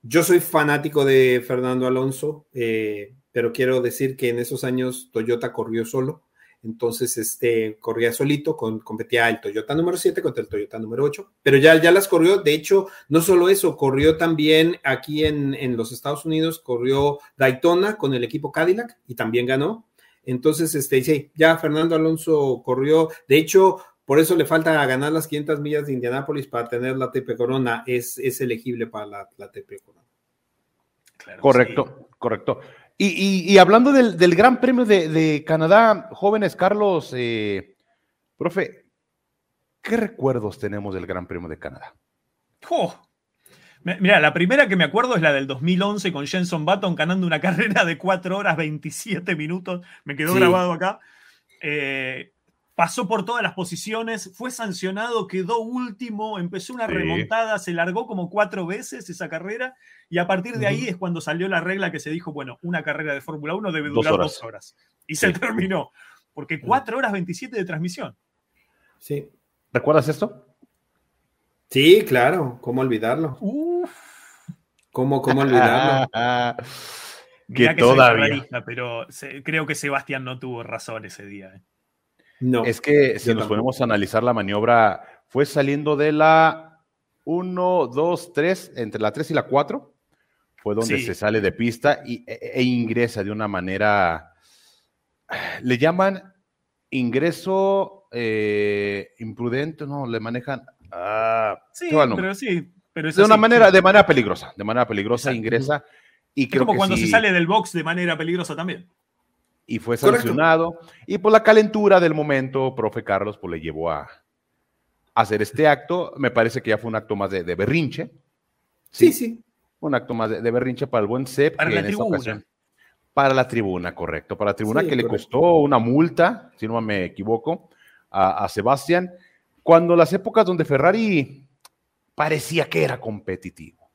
yo soy fanático de Fernando Alonso, eh, pero quiero decir que en esos años Toyota corrió solo. Entonces, este, corría solito, con, competía el Toyota número 7 contra el Toyota número 8, pero ya, ya las corrió. De hecho, no solo eso, corrió también aquí en, en los Estados Unidos, corrió Daytona con el equipo Cadillac y también ganó. Entonces, este, ya Fernando Alonso corrió. De hecho, por eso le falta ganar las 500 millas de Indianápolis para tener la TP Corona. Es, es elegible para la, la TP Corona. correcto, correcto. Y, hablando del, Gran Premio de, Canadá, jóvenes, Carlos, eh, profe, ¿qué recuerdos tenemos del Gran Premio de Canadá? Mira, la primera que me acuerdo es la del 2011 con Jenson Button ganando una carrera de 4 horas 27 minutos. Me quedó grabado acá. Eh, pasó por todas las posiciones, fue sancionado, quedó último, empezó una remontada, se largó como cuatro veces esa carrera y a partir de ahí es cuando salió la regla que se dijo, bueno, una carrera de Fórmula 1 debe durar dos horas. Y se terminó, porque cuatro horas 27 de transmisión. Sí. ¿Recuerdas esto? Sí, claro, ¿cómo olvidarlo? Uf. ¿Cómo, cómo olvidarlo? que, todavía. pero creo que Sebastián no tuvo razón ese día. ¿eh? No. Es que si nos ponemos a analizar la maniobra, fue saliendo de la 1, 2, 3, entre la 3 y la 4, fue donde se sale de pista y, e, e, ingresa de una manera, le llaman ingreso eh, imprudente, no, le manejan... Ah, sí, pero sí. Pero de una manera, de manera peligrosa, de manera peligrosa ingresa y creo como cuando se sale del box de manera peligrosa también y fue sancionado. Y por la calentura del momento, profe Carlos, pues le llevó a, hacer este acto. Me parece que ya fue un acto más de, berrinche. Sí, sí. Un acto más de, berrinche para el buen CEP. Para la tribuna. para la tribuna, correcto. Para la tribuna que le costó una multa, si no me equivoco, a, Sebastián, cuando las épocas donde Ferrari parecía que era competitivo.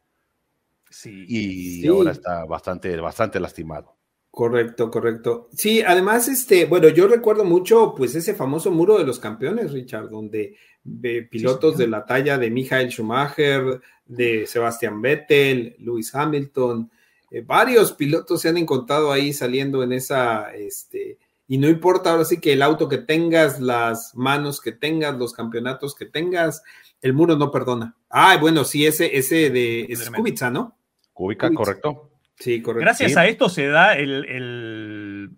Sí. Y ahora está bastante, bastante lastimado. Correcto, correcto. Sí, además, este, bueno, yo recuerdo mucho, pues, ese famoso muro de los campeones, Richard, donde pilotos de la talla de Michael Schumacher, de Sebastian Vettel, Lewis Hamilton, eh, varios pilotos se han encontrado ahí saliendo en esa, este, y no importa ahora sí que el auto que tengas, las manos que tengas, los campeonatos que tengas, el muro no perdona. Ah, bueno, sí, ese, ese de es Kubica, ¿no? Kubica, correcto. Sí, correcto. Gracias a esto se da el,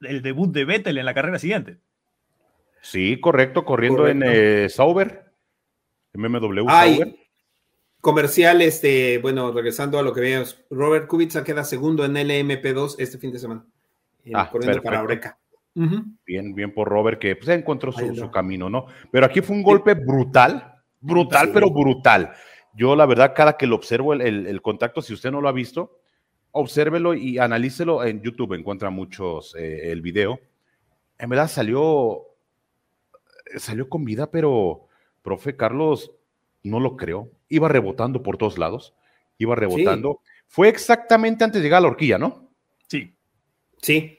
el debut de Vettel en la carrera siguiente. Sí, correcto, corriendo en eh, Sauber, MMW Sauber. Comercial, este, bueno, regresando a lo que veíamos, Robert Kubica queda segundo en LMP2 este fin de semana, ah, corriendo para Oreca. Bien, bien por Robert, que pues, encontró su, camino, ¿no? Pero aquí fue un golpe brutal, brutal, pero brutal. Yo, la verdad, cada que lo observo el, contacto, si usted no lo ha visto, obsérvelo y analícelo en YouTube, encuentra muchos eh, el video. En verdad salió, salió con vida, pero, profe Carlos, no lo creo. Iba rebotando por todos lados, iba rebotando. Fue exactamente antes de llegar a la horquilla, ¿no? Sí. Sí.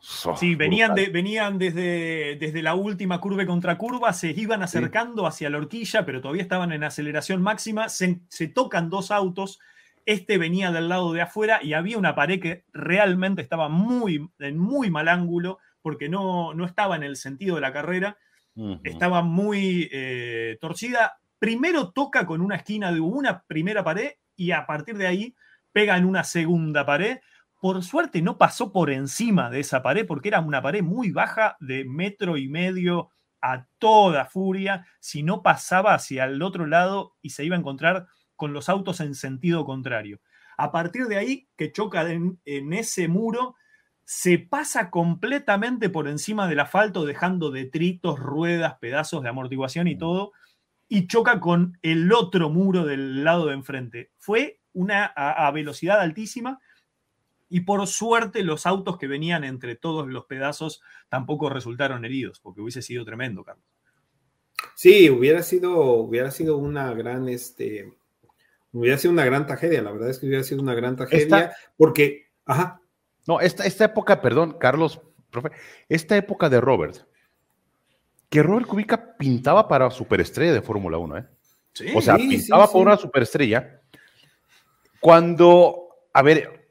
sí, venían, de, venían desde, desde la última curva contra curva, se iban acercando hacia la horquilla, pero todavía estaban en aceleración máxima. Se, se, tocan dos autos. Este venía del lado de afuera y había una pared que realmente estaba muy, en muy mal ángulo porque no, no estaba en el sentido de la carrera. Estaba muy eh, torcida primero toca con una esquina de una primera pared y a partir de ahí pega en una segunda pared. Por suerte no pasó por encima de esa pared porque era una pared muy baja de metro y medio a toda furia. Si no pasaba hacia el otro lado y se iba a encontrar con los autos en sentido contrario. A partir de ahí, que choca en, en ese muro, se pasa completamente por encima del asfalto, dejando detritos, ruedas, pedazos de amortiguación y mm. todo y choca con el otro muro del lado de enfrente. Fue una a, velocidad altísima y por suerte los autos que venían entre todos los pedazos tampoco resultaron heridos, porque hubiese sido tremendo, Carlos. Sí, hubiera sido, hubiera sido una gran, este, hubiera sido una gran tragedia, la verdad es que hubiera sido una gran tragedia, porque, ajá. No, esta, esta época, perdón, Carlos, profe, esta época de Robert, que Robert Kubica pintaba para superestrella de Fórmula 1, ¿eh? Sí, o sea, pintaba para una superestrella. Cuando, a ver,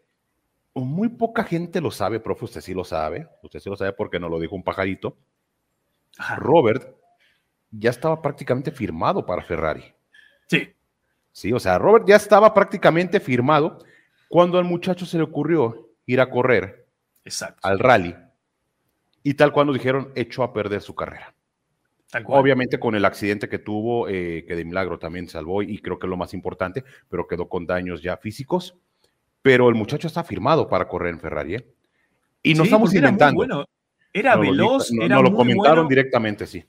muy poca gente lo sabe, profe, usted sí lo sabe, usted sí lo sabe porque nos lo dijo un pajarito. Robert ya estaba prácticamente firmado para Ferrari. Sí. Sí, o sea, Robert ya estaba prácticamente firmado cuando al muchacho se le ocurrió ir a correr al rally. Y tal cuando dijeron, echó a perder su carrera. Obviamente con el accidente que tuvo, eh, que de milagro también salvó y creo que es lo más importante, pero quedó con daños ya físicos. Pero el muchacho está firmado para correr en Ferrari. ¿eh? Y no estamos inventando. Era, bueno. era veloz, no, era lo comentaron directamente, sí.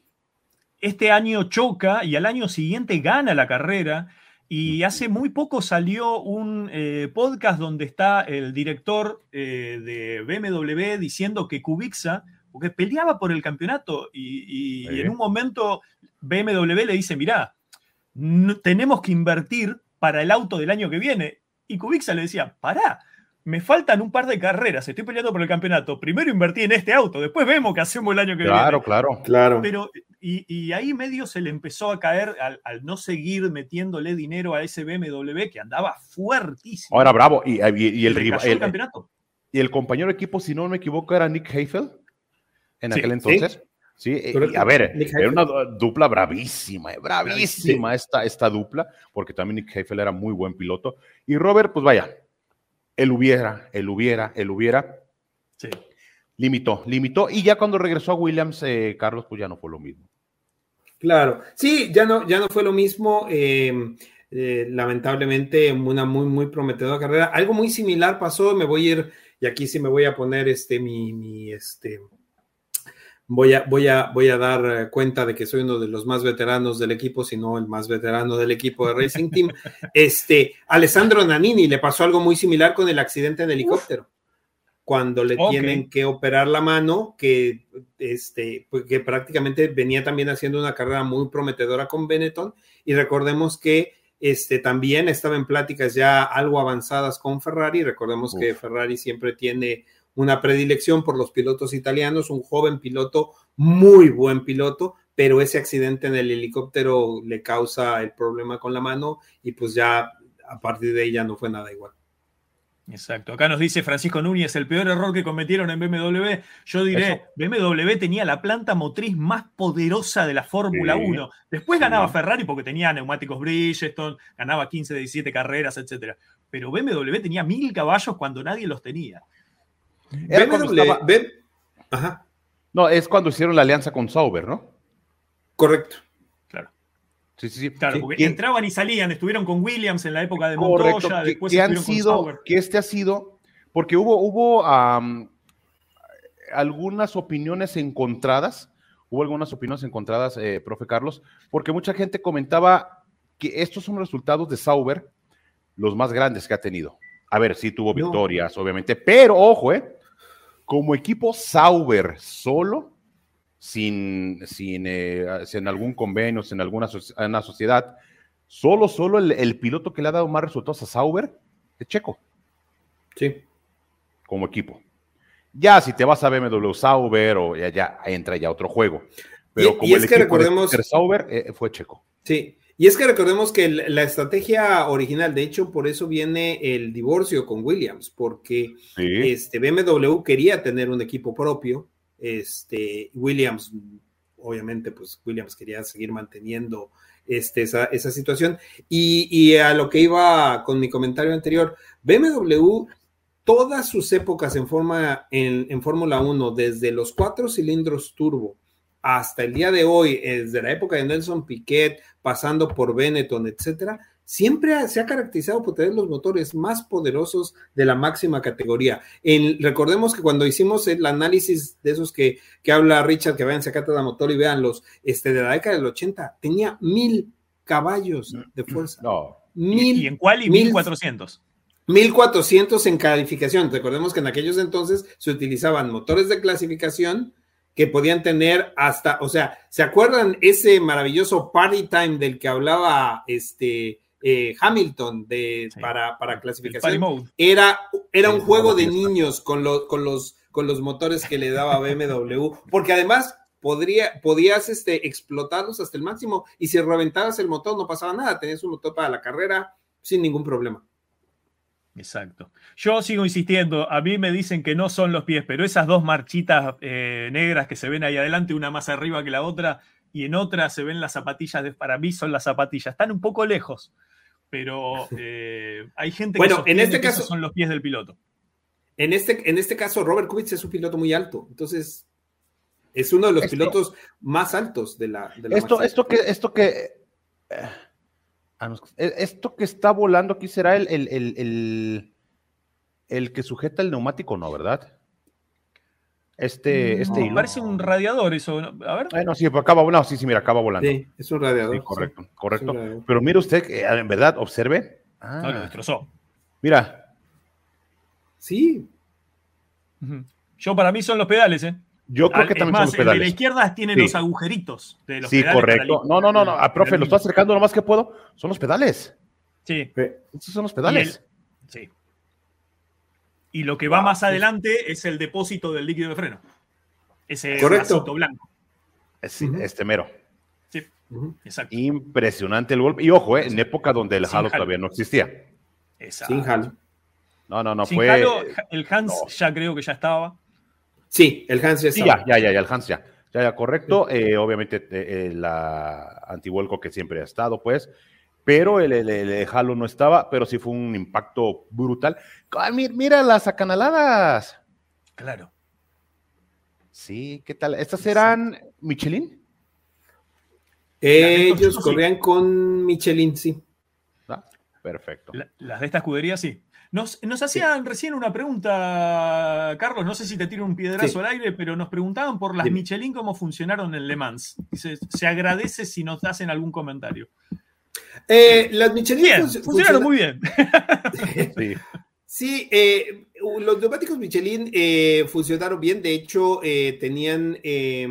Este año choca y al año siguiente gana la carrera. Y hace muy poco salió un eh, podcast donde está el director de BMW diciendo que Kubica porque peleaba por el campeonato y, en un momento BMW le dice, mirá, tenemos que invertir para el auto del año que viene. Y Kubica le decía, pará, me faltan un par de carreras, estoy peleando por el campeonato. Primero invertí en este auto, después vemos qué hacemos el año que viene. Claro, claro, claro. Pero, y, ahí medio se le empezó a caer al, no seguir metiéndole dinero a ese BMW que andaba fuertísimo. Ahora, bravo. Y, el, el, campeonato. Y el compañero de equipo, si no me equivoco, era Nick Heifel en aquel entonces. Sí, y a ver, era una dupla bravísima, eh, bravísima esta, esta dupla, porque también Nick Heifel era muy buen piloto. Y Robert, pues vaya, él hubiera, él hubiera, él hubiera. Sí. Limitó, limitó. Y ya cuando regresó a Williams, eh, Carlos, pues ya no fue lo mismo. Claro, sí, ya no, ya no fue lo mismo. Em, eh, lamentablemente, una muy, muy prometedora carrera. Algo muy similar pasó, me voy a ir, y aquí sí me voy a poner este, mi, mi este, voy a, voy a, voy a dar eh, cuenta de que soy uno de los más veteranos del equipo, si no el más veterano del equipo de Racing Team. Este, Alessandro Nanini le pasó algo muy similar con el accidente en helicóptero. Cuando le tienen que operar la mano, que, este, pues, que prácticamente venía también haciendo una carrera muy prometedora con Benetton. Y recordemos que este, también estaba en pláticas ya algo avanzadas con Ferrari. Recordemos que Ferrari siempre tiene una predilección por los pilotos italianos, un joven piloto, muy buen piloto, pero ese accidente en el helicóptero le causa el problema con la mano y pues ya a partir de ahí ya no fue nada igual. Exacto. Acá nos dice Francisco Núñez, el peor error que cometieron en BMW. Yo diré, BMW tenía la planta motriz más poderosa de la Fórmula 1. Después ganaba Ferrari porque tenía neumáticos Bridgestone, ganaba 15 de 17 carreras, etc. Pero BMW tenía mil caballos cuando nadie los tenía. BMW, Ajá. No, es cuando hicieron la alianza con Sauber, ¿no? Correcto. Claro. Sí, sí, sí. Claro, porque que- entraban y salían, estuvieron con Williams en la época de Correcto, Montoya, que, después que han con sido, Sauber. que este ha sido, porque hubo, hubo algunas opiniones encontradas, hubo algunas opiniones encontradas, eh, profe Carlos, porque mucha gente comentaba que estos son resultados de Sauber, los más grandes que ha tenido. A ver, sí tuvo No. victorias, obviamente, pero ojo, eh, como equipo Sauber solo, sin, sin, eh, sin algún convenio, sin alguna una sociedad, solo, solo el, el piloto que le ha dado más resultados a Sauber es Checo, Sí. como equipo. Ya si te vas a BMW Sauber o ya, ya entra ya otro juego. Pero Y- como y el es que equipo recordemos- Sauber eh, fue Checo. Sí, y es que recordemos que la estrategia original, de hecho, por eso viene el divorcio con Williams, porque Sí. este, BMW quería tener un equipo propio, este, Williams, obviamente, pues Williams quería seguir manteniendo este, esa, esa situación. Y, y a lo que iba con mi comentario anterior, BMW, todas sus épocas en, forma, en, en Fórmula 1, desde los cuatro cilindros turbo hasta el día de hoy, desde la época de Nelson Piquet, pasando por Benetton, etcétera, siempre ha- se ha caracterizado por tener los motores más poderosos de la máxima categoría. En- recordemos que cuando hicimos el análisis de esos que, que habla Richard, que vayan a cada motor y vean los este, de la década del 80, tenía mil caballos de fuerza. No. Mil, ¿Y en cuál? Y mil- 1400. 1400 en calificación. Recordemos que en aquellos entonces se utilizaban motores de clasificación que podían tener hasta, o sea, ¿se acuerdan ese maravilloso party time del que hablaba este eh, Hamilton de, Sí. para, para clasificación? Era, era un juego de niños con, los con, los, con los motores que le daba BMW, porque además podría, podías este, explotarlos hasta el máximo y si reventabas el motor no pasaba nada, tenías un motor para la carrera sin ningún problema. Exacto. Yo sigo insistiendo, a mí me dicen que no son los pies, pero esas dos marchitas eh, negras que se ven ahí adelante, una más arriba que la otra, y en otra se ven las zapatillas, de, para mí son las zapatillas, están un poco lejos, pero eh, hay gente Bueno, que en este que esos caso- son los pies del piloto. En este, en este caso, Robert Kubica es un piloto muy alto, entonces es uno de los Esto- pilotos más altos de la. de la Esto, esto que, esto que, eh, esto que está volando aquí será el, el, el, el, el que sujeta el neumático, ¿no? ¿Verdad? Este, este No, hilo. parece un radiador eso. ¿no? A ver. Ay, no, sí, pues acaba, no, sí, sí, mira, acaba volando. Sí, es un radiador. correcto, sí, correcto. radiador. Pero mire usted, que, en verdad, observe. Ah, No, lo destrozó. mira, Sí. Yo para mí son los pedales, ¿eh? Yo creo que es también más, son los el de la pedales. izquierda tiene Sí. los agujeritos de los Sí, pedales correcto. No, no, no, no. A profe, para lo estoy acercando lo más que puedo. Son los pedales. Sí, Estos son los pedales. sí. Y lo que va más adelante es el depósito del líquido de freno. Ese Correcto. blanco. Sí, Ujú. este mero. Sí, exacto. Impresionante el golpe. Y ojo, eh, en época donde el halo halo. todavía no existía. exacto. sin halo. No, no, no, Sin fue. halo, el Hans no. ya creo que ya estaba. Sí, el Hans ya Sí, ya, ya, ya, ya, el Hans ya. Ya, ya, correcto. Eh, obviamente eh, eh, la antivuelco que siempre ha estado, pues. Pero el, el, el halo no estaba, pero sí fue un impacto brutal. Ah, mi- mira las acanaladas. Claro. Sí, ¿qué tal? ¿Estas eran Michelin? Eh, ellos sí. corrían con Michelin, sí. Ah, perfecto. La- las de esta escudería sí. Nos, nos hacían recién una pregunta, Carlos, no sé si te tiro un piedrazo Sí. al aire, pero nos preguntaban por las. Michelin cómo funcionaron en Le Mans. Se agradece si nos hacen algún comentario. Eh, las Michelin Bien, func- funcionaron funciona- muy bien. Sí. Eh, los neumáticos Michelin eh, funcionaron bien. De hecho, eh, tenían, eh,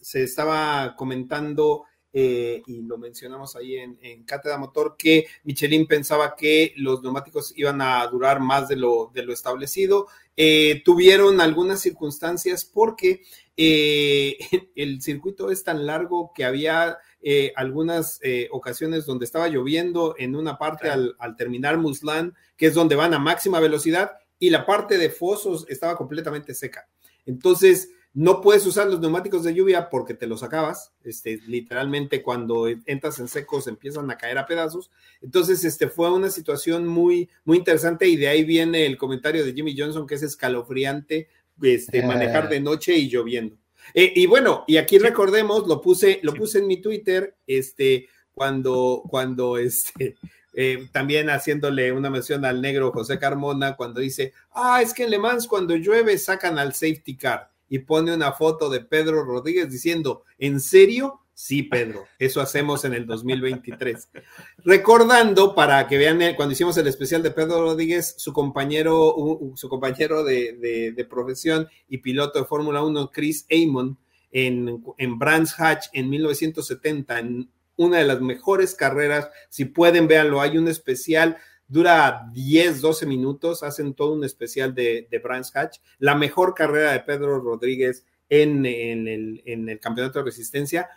se estaba comentando eh, y lo mencionamos ahí en, en Cátedra Motor que Michelin pensaba que los neumáticos iban a durar más de lo, de lo establecido. Eh, tuvieron algunas circunstancias porque eh, el circuito es tan largo que había eh, algunas eh, ocasiones donde estaba lloviendo en una parte Claro. al, al terminar Muslan, que es donde van a máxima velocidad, y la parte de fosos estaba completamente seca. Entonces, no puedes usar los neumáticos de lluvia porque te los acabas. Este, literalmente, cuando entras en secos empiezan a caer a pedazos. Entonces, este fue una situación muy, muy interesante, y de ahí viene el comentario de Jimmy Johnson, que es escalofriante este, manejar de noche y lloviendo. Eh, y bueno, y aquí recordemos, lo puse, lo puse en mi Twitter, este, cuando, cuando este, eh, también haciéndole una mención al negro José Carmona, cuando dice, ah, es que en Le Mans cuando llueve sacan al safety car y pone una foto de Pedro Rodríguez diciendo, ¿en serio? Sí, Pedro, eso hacemos en el 2023. Recordando, para que vean, eh, cuando hicimos el especial de Pedro Rodríguez, su compañero, su compañero de, profesión y piloto de Fórmula 1, Chris Amon, en, en Brands Hatch en 1970, en una de las mejores carreras. Si pueden, véanlo, hay un especial, dura 10, 12 minutos, hacen todo un especial de, de Brands Hatch. La mejor carrera de Pedro Rodríguez en, el, en el campeonato de resistencia.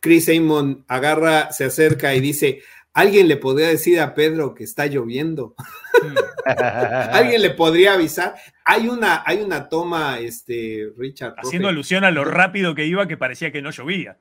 Chris Amon agarra, se acerca y dice, alguien le podría decir a Pedro que está lloviendo. alguien le podría avisar. Hay una, hay una toma, este, Richard. Haciendo alusión a lo rápido que iba, que parecía que no llovía.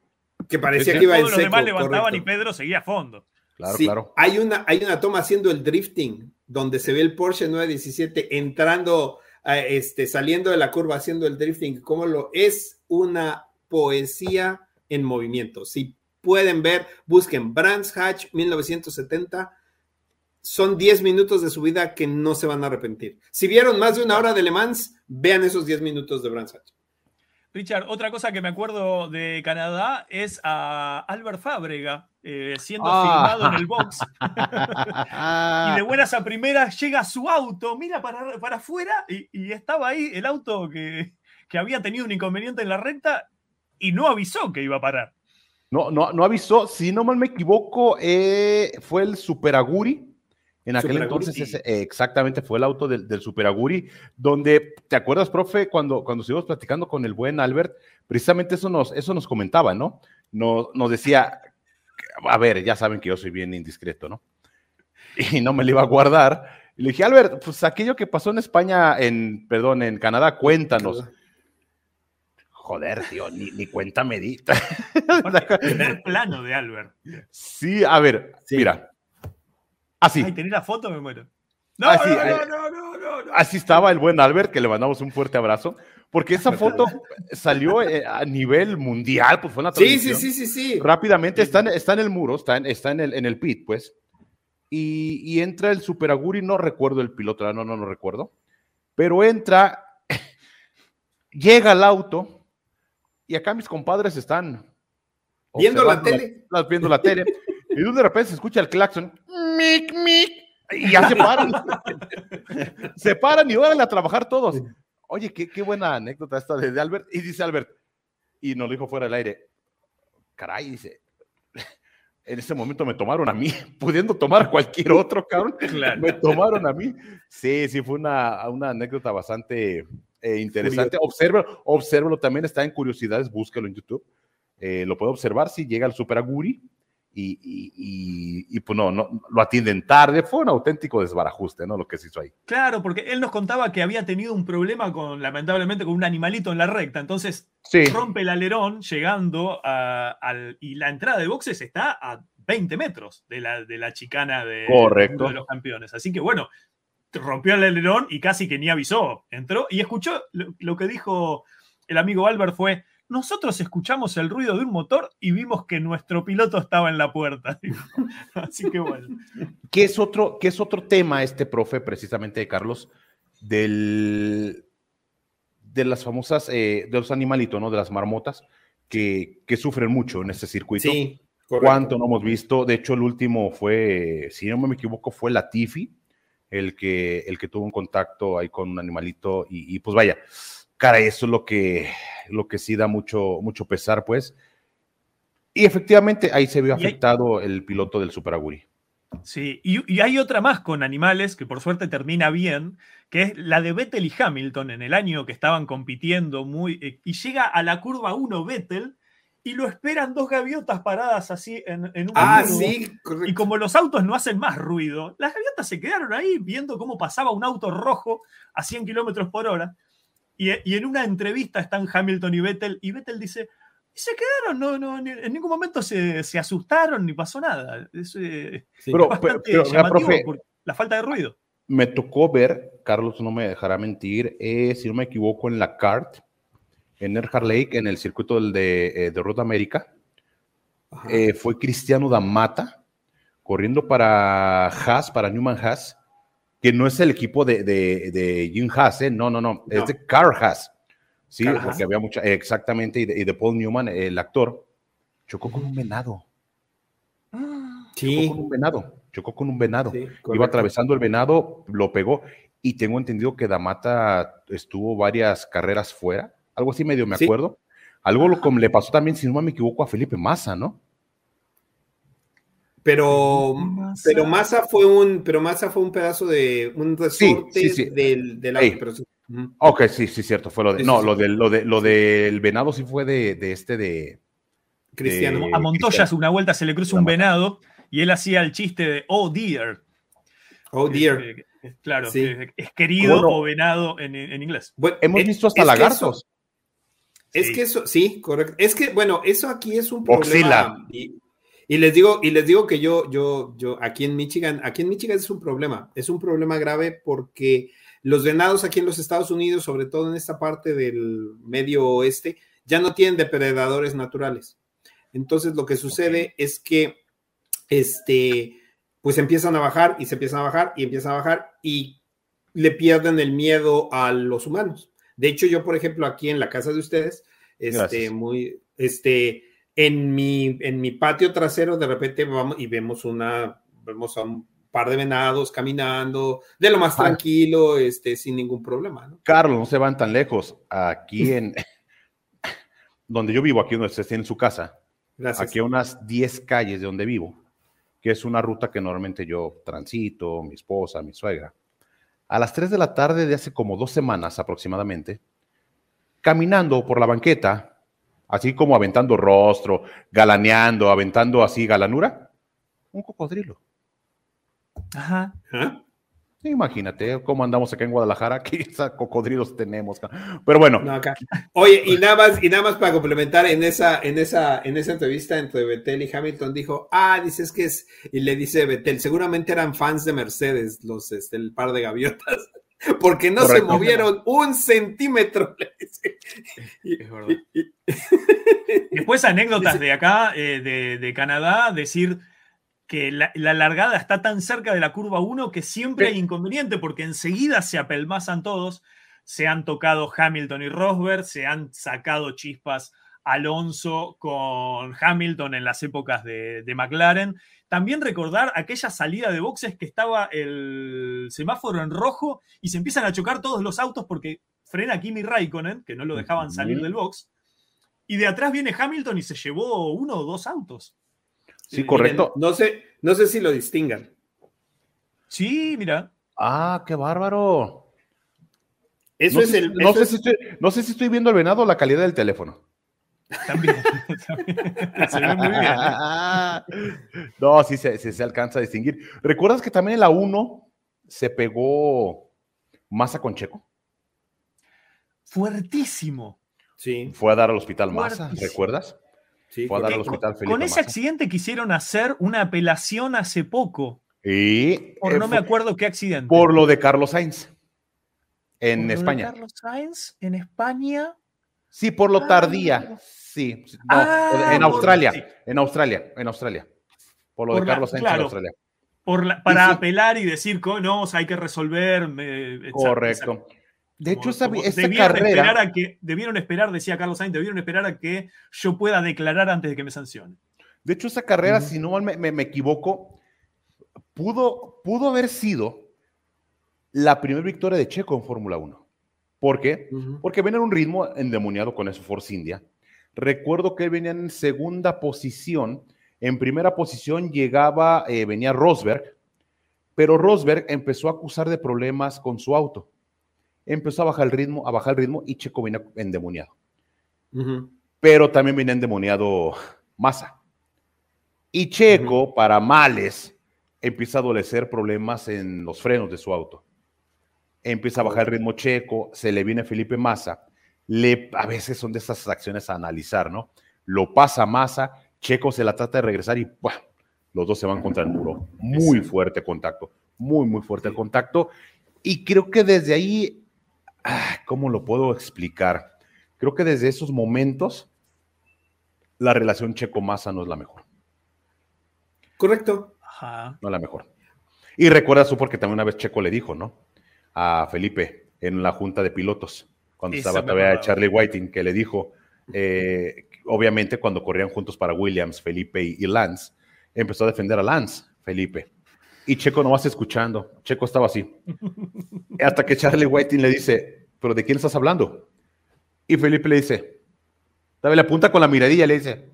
Que parecía que iba en seco. Los demás levantaban y Pedro seguía a fondo. Claro, claro. Hay una, hay una toma haciendo el drifting, donde se ve el Porsche 917 entrando, este, saliendo de la curva haciendo el drifting. Como lo es una poesía en movimiento. Si pueden ver, busquen Brands Hatch 1970. Son 10 minutos de su vida que no se van a arrepentir. Si vieron más de una hora de Le Mans, vean esos 10 minutos de Brands Hatch. Richard, otra cosa que me acuerdo de Canadá es a Albert Fábrega eh, siendo ah. filmado en el box. y de buenas a primeras llega su auto, mira para, para afuera y, estaba ahí el auto que, que, había tenido un inconveniente en la recta y no avisó que iba a parar. No, no, no avisó. Si no mal me equivoco, eh, fue el Super Aguri. En aquel entonces, exactamente, fue el auto del, del Super Aguri, donde, ¿te acuerdas, profe, cuando, cuando estuvimos platicando con el buen Albert? Precisamente eso nos, eso nos comentaba, ¿no? Nos, nos decía, a ver, ya saben que yo soy bien indiscreto, ¿no? Y no me lo iba a guardar. Y le dije, Albert, pues aquello que pasó en España, en, perdón, en Canadá, cuéntanos. Joder, tío, ni, ni cuenta me di. el plano de Albert. Sí, a ver, mira, Así. Ay, tenía la foto, me muero. No, no, no, no, no, Así estaba el buen Albert, que le mandamos un fuerte abrazo, porque esa foto salió eh, a nivel mundial, pues fue una sí, sí, sí, sí, sí. Rápidamente está en, está en el muro, está en, está en, el, en el pit, pues. Y, y entra el Super Aguri, no recuerdo el piloto, no, no, no recuerdo. Pero entra, llega al auto, y acá mis compadres están viendo la tele. viendo la tele. Y de repente se escucha el claxon mic, mic, y ya se paran. se paran y van a trabajar todos. Oye, qué, qué buena anécdota esta de, Albert. Y dice Albert, y nos dijo fuera del aire, caray, dice, en ese momento me tomaron a mí, pudiendo tomar a cualquier otro, cabrón, me tomaron a mí. Sí, sí, fue una, una anécdota bastante eh, interesante. Obsérvalo, obsérvalo, también está en Curiosidades, búscalo en YouTube. Eh, lo puede observar si llega al Super Aguri y, y, pues no, no, lo atienden tarde. Fue un auténtico desbarajuste, ¿no? Lo que se hizo ahí. Claro, porque él nos contaba que había tenido un problema con, lamentablemente, con un animalito en la recta. Entonces rompe el alerón llegando a, al. Y la entrada de boxes está a 20 metros de la, de la chicana de, de los campeones. Así que bueno, rompió el alerón y casi que ni avisó. Entró y escuchó lo que dijo el amigo Albert fue nosotros escuchamos el ruido de un motor y vimos que nuestro piloto estaba en la puerta. Así que bueno. ¿Qué es otro, qué es otro tema este profe, precisamente de Carlos, del, de las famosas, eh, de los animalitos, ¿no? De las marmotas, que, que sufren mucho en este circuito. Sí. ¿Cuánto no hemos visto? De hecho, el último fue, si no me equivoco, fue la Tifi, el que, el que tuvo un contacto ahí con un animalito y, y pues vaya, cara, eso es lo que, lo que sí da mucho, mucho pesar, pues. Y efectivamente ahí se vio afectado el piloto del Super Aguri. Sí, y, hay otra más con animales que por suerte termina bien, que es la de Vettel y Hamilton en el año que estaban compitiendo muy. Eh, y llega a la curva 1 Vettel y lo esperan dos gaviotas paradas así en, un. Ah, sí, Y como los autos no hacen más ruido, las gaviotas se quedaron ahí viendo cómo pasaba un auto rojo a 100 kilómetros por hora. Y, en una entrevista están Hamilton y Vettel, y Vettel dice, se quedaron, no, no, en ningún momento se, asustaron ni pasó nada. Es, eh, pero, bastante llamativo por la falta de ruido. me tocó ver, Carlos no me dejará mentir, eh, si no me equivoco, en la CART, en Erhard Lake, en el circuito del de, eh, de Road América. Eh, fue Cristiano Damata corriendo para Haas, para Newman Haas, que no es el equipo de, de, de Jim Haas, ¿eh? no, no, no, es de Carl Haas. Sí, Carl porque había mucha, exactamente, y de, y de Paul Newman, el actor, chocó con un venado. Sí, Chocó con un venado, chocó con un venado. sí, Iba atravesando el venado, lo pegó, y tengo entendido que Damata estuvo varias carreras fuera, algo así medio me Sí. acuerdo. Algo lo, como le pasó también, si no me equivoco, a Felipe Massa, ¿no? Pero, Massa. pero Massa fue un, pero Massa fue un pedazo de un resorte sí, sí. del, del auto, pero sí. Ok, sí, sí, cierto, fue lo de, Sí, no, sí, lo sí. del, lo de, lo del venado sí fue de, de este de, Cristiano. A Montoya Cristiano. una vuelta se le cruza un venado y él hacía el chiste de oh dear. oh dear. Eh, eh, claro, Sí. eh, es querido o venado en, en inglés. Bueno, hemos es- visto hasta es que lagartos. eso- Es que eso, sí, correcto. Es que, bueno, eso aquí es un problema. Oxila. Y, y les digo, y les digo que yo, yo, yo, aquí en Michigan, aquí en Michigan es un problema. Es un problema grave porque los venados aquí en los Estados Unidos, sobre todo en esta parte del medio oeste, ya no tienen depredadores naturales. Entonces, lo que sucede es que, este, pues empiezan a bajar y se empiezan a bajar y empiezan a bajar y le pierden el miedo a los humanos. De hecho, yo, por ejemplo, aquí en la casa de ustedes, este, Gracias. muy, este, en mi, en mi patio trasero, de repente vamos y vemos una, vemos a un par de venados caminando, de lo más tranquilo, este, sin ningún problema, ¿no? Carlos, no se van tan lejos. Aquí en donde yo vivo, aquí donde usted está en su casa, Gracias. aquí a unas 10 calles de donde vivo, que es una ruta que normalmente yo transito, mi esposa, mi suegra. A las 3 de la tarde de hace como dos semanas aproximadamente, caminando por la banqueta, así como aventando rostro, galaneando, aventando así galanura, un cocodrilo. Ajá. Sí, Imagínate cómo andamos acá en Guadalajara, que cocodrilos tenemos. Pero bueno, No, acá. Oye, y nada más, y nada más para complementar, en esa, en esa, en esa entrevista entre Betel y Hamilton dijo, ah, dices que es, y le dice Betel, seguramente eran fans de Mercedes, los, este, el par de gaviotas, porque no Correcto. se movieron un centímetro. Es verdad. Después anécdotas de acá, eh, de, de Canadá, decir que la, la largada está tan cerca de la curva 1 que siempre hay inconveniente porque enseguida se apelmazan todos. Se han tocado Hamilton y Rosberg, se han sacado chispas Alonso con Hamilton en las épocas de, de McLaren. También recordar aquella salida de boxes que estaba el semáforo en rojo y se empiezan a chocar todos los autos porque frena Kimi Raikkonen, que no lo dejaban salir del box. Y de atrás viene Hamilton y se llevó uno o dos autos. sí, Eh, correcto. Miren, no sé, no sé si lo distingan. Sí, mira. Ah, qué bárbaro. Eso no, es sé, el. no eso sé es- si estoy, no sé si estoy viendo el venado o la calidad del teléfono. También. también. se ve muy bien. ¿eh? no, sí se, se- se alcanza a distinguir. ¿Recuerdas que también en la 1 se pegó Massa con Checo? Fuertísimo. Sí, Fue a dar al hospital Massa, Fuertísimo. ¿recuerdas? sí. Fue a dar al hospital Felipe Con ese Massa. accidente quisieron hacer una apelación hace poco. Y Por eh, no me acuerdo qué accidente. por lo de Carlos Sainz en ¿Por lo de España. Carlos Sainz en España. Sí, por lo Ah. tardía. Sí, no, Ah, en por- Australia, sí. en Australia, en Australia. Por lo Por de la- Carlos Sainz en. Australia. Por la- para apelar y decir que no, o sea, hay que resolver. Correcto. De hecho, Como- esa, como esa debieron esperar carrera, a que, debieron esperar, decía Carlos Sainz, debieron esperar a que yo pueda declarar antes de que me sancione. de hecho, esa carrera, si no mal me, me- me equivoco, pudo, pudo haber sido la primera victoria de Checo en Fórmula 1. ¿Por qué? Ujú. Porque venía en un ritmo endemoniado con eso Force India. Recuerdo que venía en segunda posición. En primera posición llegaba, eh, venía Rosberg, pero Rosberg empezó a acusar de problemas con su auto. Empezó a bajar el ritmo, a bajar el ritmo y Checo venía endemoniado. Pero también venía endemoniado Massa. Y Checo, para males, empieza a adolecer problemas en los frenos de su auto. Empieza a bajar el ritmo Checo, se le viene Felipe Massa. Le, a veces son de esas acciones a analizar, ¿no? Lo pasa Massa, Checo se la trata de regresar y ¡buah! los dos se van contra el muro. Muy fuerte contacto, muy, muy fuerte el contacto. Y creo que desde ahí, ah, ¿cómo lo puedo explicar? Creo que desde esos momentos la relación Checo-Massa no es la mejor. Correcto. No es la mejor. Y recuerda tú porque también una vez Checo le dijo, ¿no? A Felipe en la junta de pilotos, cuando estaba todavía Charlie Whiting, que le dijo, eh, obviamente cuando corrían juntos para Williams, Felipe y, Lance, empezó a defender a Lance, Felipe. Y Checo no vas escuchando. Checo estaba así. Hasta que Charlie Whiting le dice, ¿pero de quién estás hablando? Y Felipe le dice, dale la punta con la miradilla, le dice,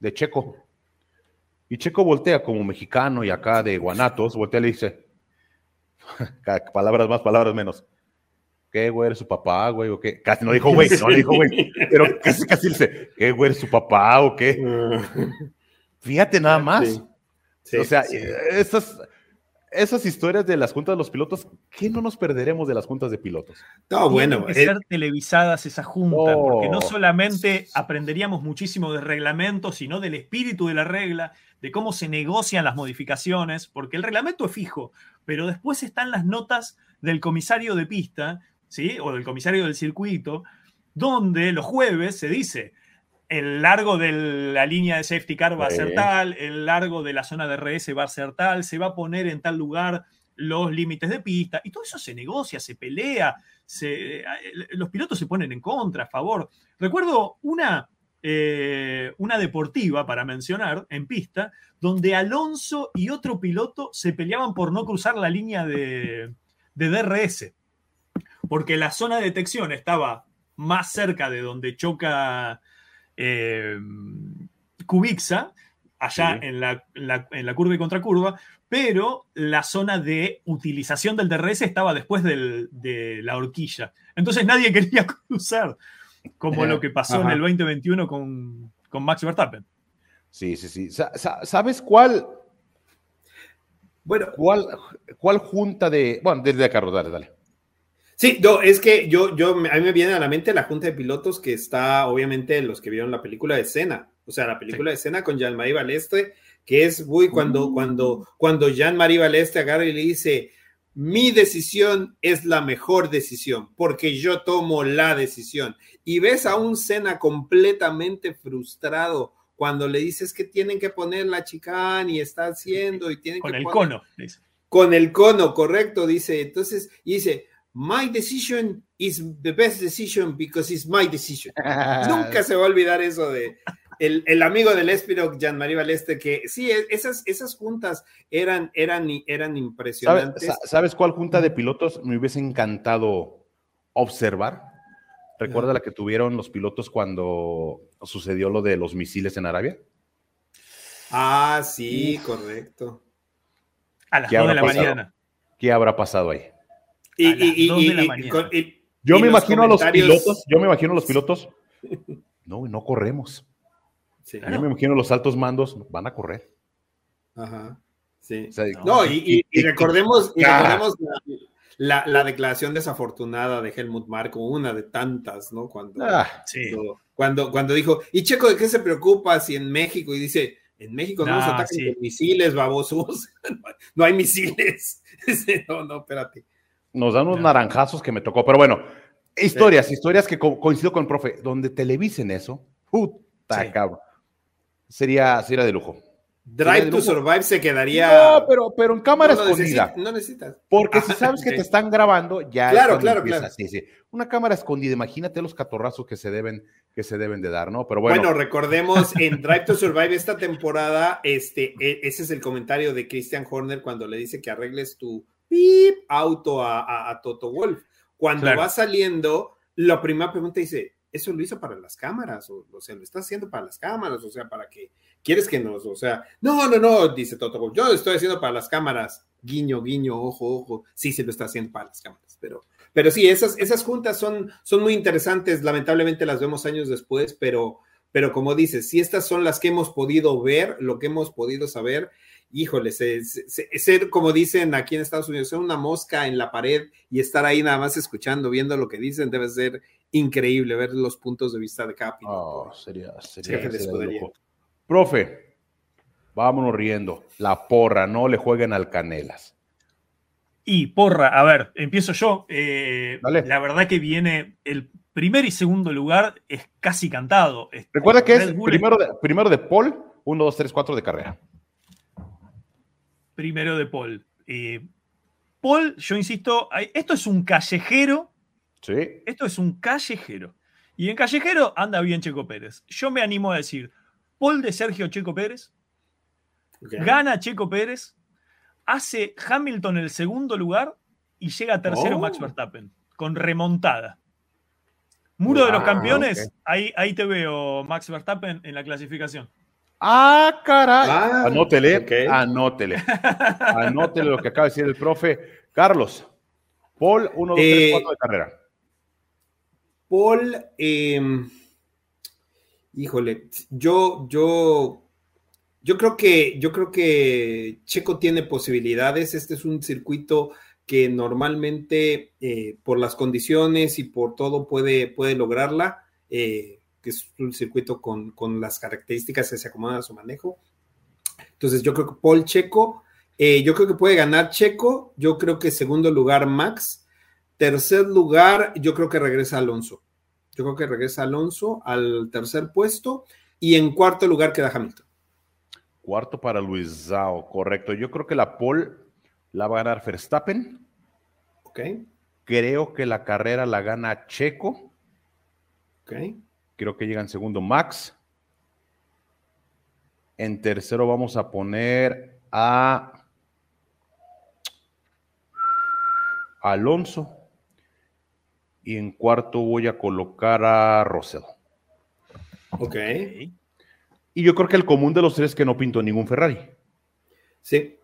de Checo. Y Checo voltea como mexicano y acá de Guanatos, voltea y le dice, palabras más, palabras menos. ¿Qué, güey, eres su papá, güey? ¿O qué? Casi no dijo, güey, no le dijo, güey. Pero casi, casi dice, ¿qué, güey, eres su papá o qué? Fíjate nada más. o sea, esas, esas historias de las juntas de los pilotos, ¿qué no nos perderemos de las juntas de pilotos? No, bueno. que ser televisadas esas juntas, porque no solamente aprenderíamos muchísimo de reglamento, sino del espíritu de la regla, de cómo se negocian las modificaciones, porque el reglamento es fijo, pero después están las notas del comisario de pista ¿sí? o del comisario del circuito, donde los jueves se dice, el largo de la línea de safety car va a ser tal, el largo de la zona de RS va a ser tal, se va a poner en tal lugar los límites de pista, y todo eso se negocia, se pelea, se, los pilotos se ponen en contra, a favor. Recuerdo una, eh, una deportiva, para mencionar, en pista, donde Alonso y otro piloto se peleaban por no cruzar la línea de, de DRS porque la zona de detección estaba más cerca de donde choca eh, Kubica, allá en, la, en, la, curva y contracurva, pero la zona de utilización del DRS estaba después de la horquilla. Entonces nadie quería cruzar, como lo que pasó en el 2021 con, con Max Verstappen. Sí, sí, sí. ¿Sabes cuál? Bueno, ¿cuál, cuál junta de. Bueno, desde acá, dale, dale. Sí, no, es que yo, yo, a mí me viene a la mente la junta de pilotos que está, obviamente, los que vieron la película de escena, o sea, la película de escena con Jean-Marie Balestre, que es muy cuando, mm. cuando, cuando Jean-Marie Balestre agarra y le dice, mi decisión es la mejor decisión, porque yo tomo la decisión. Y ves a un Senna completamente frustrado cuando le dices que tienen que poner la chicane y está haciendo y tienen con el cono. Con el cono, correcto, dice. Entonces, dice, my decision is the best decision because it's my decision. Nunca se va a olvidar eso de el, amigo del Espiro, Jean-Marie Valeste, que sí, e, esas, esas juntas eran, eran, eran impresionantes. ¿Sabes, cuál junta de pilotos me hubiese encantado observar? ¿Recuerda la que tuvieron los pilotos cuando sucedió lo de los misiles en Arabia? Ah, sí, correcto. A las 2 de la mañana. ¿Qué habrá pasado ahí? Y, yo me imagino a los pilotos, yo me imagino a los pilotos, no, no corremos. Yo me imagino los altos mandos, van a correr. Ajá. Sí. no, y, recordemos, la, declaración desafortunada de Helmut Marko, una de tantas, ¿no? Cuando, ah, cuando, cuando, dijo, ¿y Checo de qué se preocupa si en México? Y dice, en México no, nos atacan con misiles, babosos. no hay misiles. no, no, espérate nos dan unos naranjazos que me tocó, pero bueno, historias, historias que coincido con el profe, donde televisen eso, puta cabrón, sería, sería de lujo. Drive to Survive se quedaría. No, pero, pero en cámara escondida. no necesitas. Porque si sabes que te están grabando, ya. Claro, claro, claro. Sí, sí. Una cámara escondida, imagínate los catorrazos que se deben, que se deben de dar, ¿no? Pero bueno. Bueno, recordemos en Drive to Survive esta temporada, este, e, ese es el comentario de Christian Horner cuando le dice que arregles tu, auto a, Toto Wolf. Cuando va saliendo, la primera pregunta dice, eso lo hizo para las cámaras, o, sea, lo está haciendo para las cámaras, o sea, para que quieres que nos, o sea, no, no, no, dice Toto Wolf, yo lo estoy haciendo para las cámaras, guiño, guiño, ojo, ojo, sí se lo está haciendo para las cámaras, pero, pero sí, esas, esas juntas son, son muy interesantes, lamentablemente las vemos años después, pero, pero como dices, si estas son las que hemos podido ver, lo que hemos podido saber, híjole, ser, como dicen aquí en Estados Unidos, ser una mosca en la pared y estar ahí nada más escuchando, viendo lo que dicen, debe ser increíble ver los puntos de vista de cada oh, sería, sería, Profe, vámonos riendo. La porra, no le jueguen al Canelas. Y porra, a ver, empiezo yo. Eh, la verdad que viene el primer y segundo lugar es casi cantado. Recuerda que es primero de, primero de Paul, 1, 2, 3, 4 de carrera. Primero de Paul. Eh, Paul, yo insisto, esto es un callejero. Sí. Esto es un callejero. Y en callejero anda bien Checo Pérez. Yo me animo a decir, Paul de Sergio Checo Pérez, gana Checo Pérez, hace Hamilton el segundo lugar y llega tercero Max oh. Verstappen, con remontada. Muro de los campeones, ahí, ahí te veo, Max Verstappen, en la clasificación. Ah, caray. Ah, anótele, anótele. Anótele lo que acaba de decir el profe. Carlos, Paul, 1, 2, 3, 4 de carrera. Paul, em, híjole, yo, yo, yo creo que, yo creo que Checo tiene posibilidades. Este es un circuito que normalmente eh, por las condiciones y por todo puede, puede lograrla, eh, que es un circuito con, las características que se acomodan a su manejo. Entonces yo creo que Paul Checo, eh, yo creo que puede ganar Checo, yo creo que segundo lugar Max, Tercer lugar, yo creo que regresa Alonso. Yo creo que regresa Alonso al tercer puesto y en cuarto lugar queda Hamilton. Cuarto para Luisao, correcto. Yo creo que la pole la va a ganar Verstappen. Ok. Creo que la carrera la gana Checo. Ok. Creo que llega en segundo Max. En tercero vamos a poner a Alonso. Y en cuarto voy a colocar a Russell. Ok. Y yo creo que el común de los tres es que no pinto ningún Ferrari. Sí.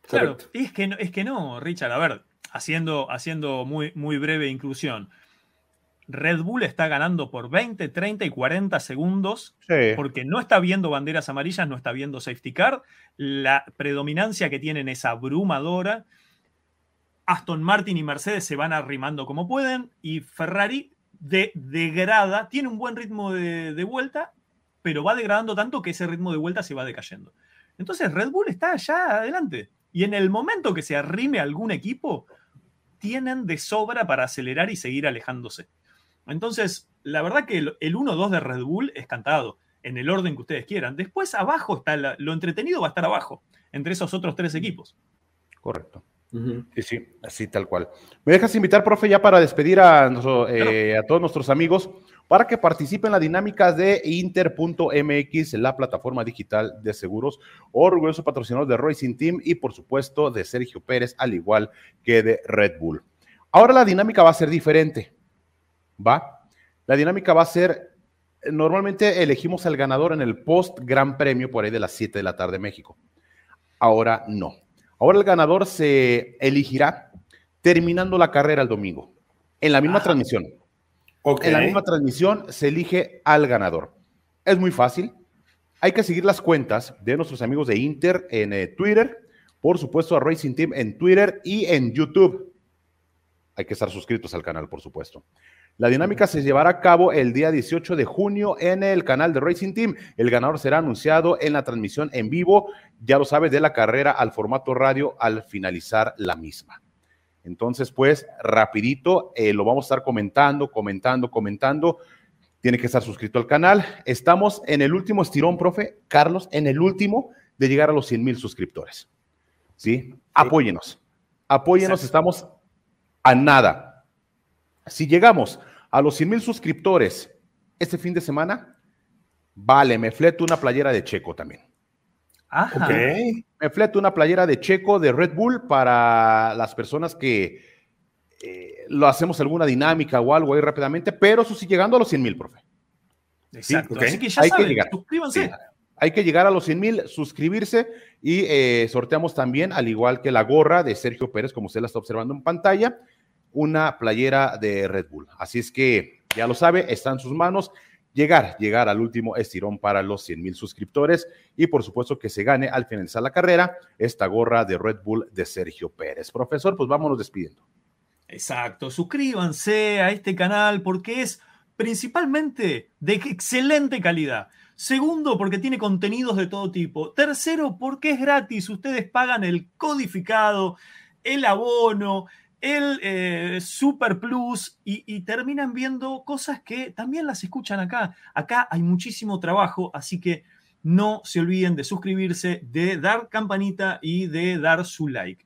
Claro, es que, no, es que no, Richard. A ver, haciendo, haciendo muy, muy breve inclusión. Red Bull está ganando por 20, 30 y 40 segundos porque no está viendo banderas amarillas, no está viendo safety car. La predominancia que tienen es abrumadora. Aston Martin y Mercedes se van arrimando como pueden y Ferrari de, degrada, tiene un buen ritmo de, vuelta, pero va degradando tanto que ese ritmo de vuelta se va decayendo. Entonces Red Bull está allá adelante y en el momento que se arrime algún equipo, tienen de sobra para acelerar y seguir alejándose. Entonces, la verdad que el, 1-2 de Red Bull es cantado en el orden que ustedes quieran. Después abajo está lo entretenido va a estar abajo, entre esos otros tres equipos. Correcto. Sí, sí, así tal cual. ¿Me dejas invitar, profe, ya para despedir a, eh, a todos nuestros amigos para que participen en la dinámica de Inter.mx, la plataforma digital de seguros, orgulloso patrocinador de Racing Team y, por supuesto, de Sergio Pérez, al igual que de Red Bull. Ahora la dinámica va a ser diferente. ¿Va? La dinámica va a ser, normalmente elegimos al ganador en el post Gran Premio por ahí de las 7 de la tarde México. Ahora no Ahora el ganador se elegirá terminando la carrera el domingo, en la misma transmisión. En la misma transmisión se elige al ganador. Es muy fácil. Hay que seguir las cuentas de nuestros amigos de Inter en eh, Twitter, por supuesto a Racing Team en Twitter y en YouTube. Hay que estar suscritos al canal, por supuesto. La dinámica se llevará a cabo el día 18 de junio en el canal de Racing Team. El ganador será anunciado en la transmisión en vivo, ya lo sabes, de la carrera al formato radio al finalizar la misma. Entonces, pues, rapidito, eh, lo vamos a estar comentando, comentando, comentando. Tiene que estar suscrito al canal. Estamos en el último estirón, profe, Carlos, en el último de llegar a los 100 mil suscriptores. ¿Sí? Apóyenos. Apóyenos, estamos a nada si llegamos a los 100 mil suscriptores este fin de semana, vale, me fleto una playera de Checo también. Ajá. Me fleto una playera de Checo de Red Bull para las personas que eh, lo hacemos alguna dinámica o algo ahí rápidamente, pero eso sí llegando a los 100 mil, profe. Exacto. Así que ya hay que llegar. suscríbanse. Hay que llegar a los 100 mil, suscribirse y eh, sorteamos también, al igual que la gorra de Sergio Pérez, como usted la está observando en pantalla una playera de Red Bull. Así es que ya lo sabe, está en sus manos llegar, llegar al último estirón para los 100 mil suscriptores y por supuesto que se gane al finalizar la carrera esta gorra de Red Bull de Sergio Pérez. Profesor, pues vámonos despidiendo. Exacto, suscríbanse a este canal porque es principalmente de excelente calidad. Segundo, porque tiene contenidos de todo tipo. Tercero, porque es gratis. Ustedes pagan el codificado el abono, el eh, Super Plus y, terminan viendo cosas que también las escuchan acá. Acá hay muchísimo trabajo, así que no se olviden de suscribirse, de dar campanita y de dar su like.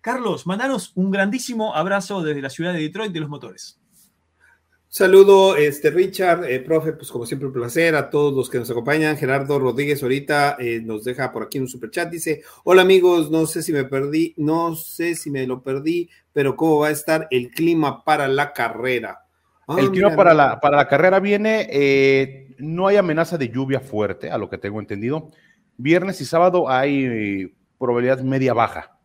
Carlos, mandanos un grandísimo abrazo desde la ciudad de Detroit de los motores. Saludo, este Richard, eh, profe, pues como siempre un placer a todos los que nos acompañan. Gerardo Rodríguez ahorita eh, nos deja por aquí un super chat, dice, hola amigos, no sé si me perdí, no sé si me lo perdí, pero cómo va a estar el clima para la carrera. Ah, el clima para, la, para la carrera viene, eh, no hay amenaza de lluvia fuerte, a lo que tengo entendido. Viernes y sábado hay probabilidad media baja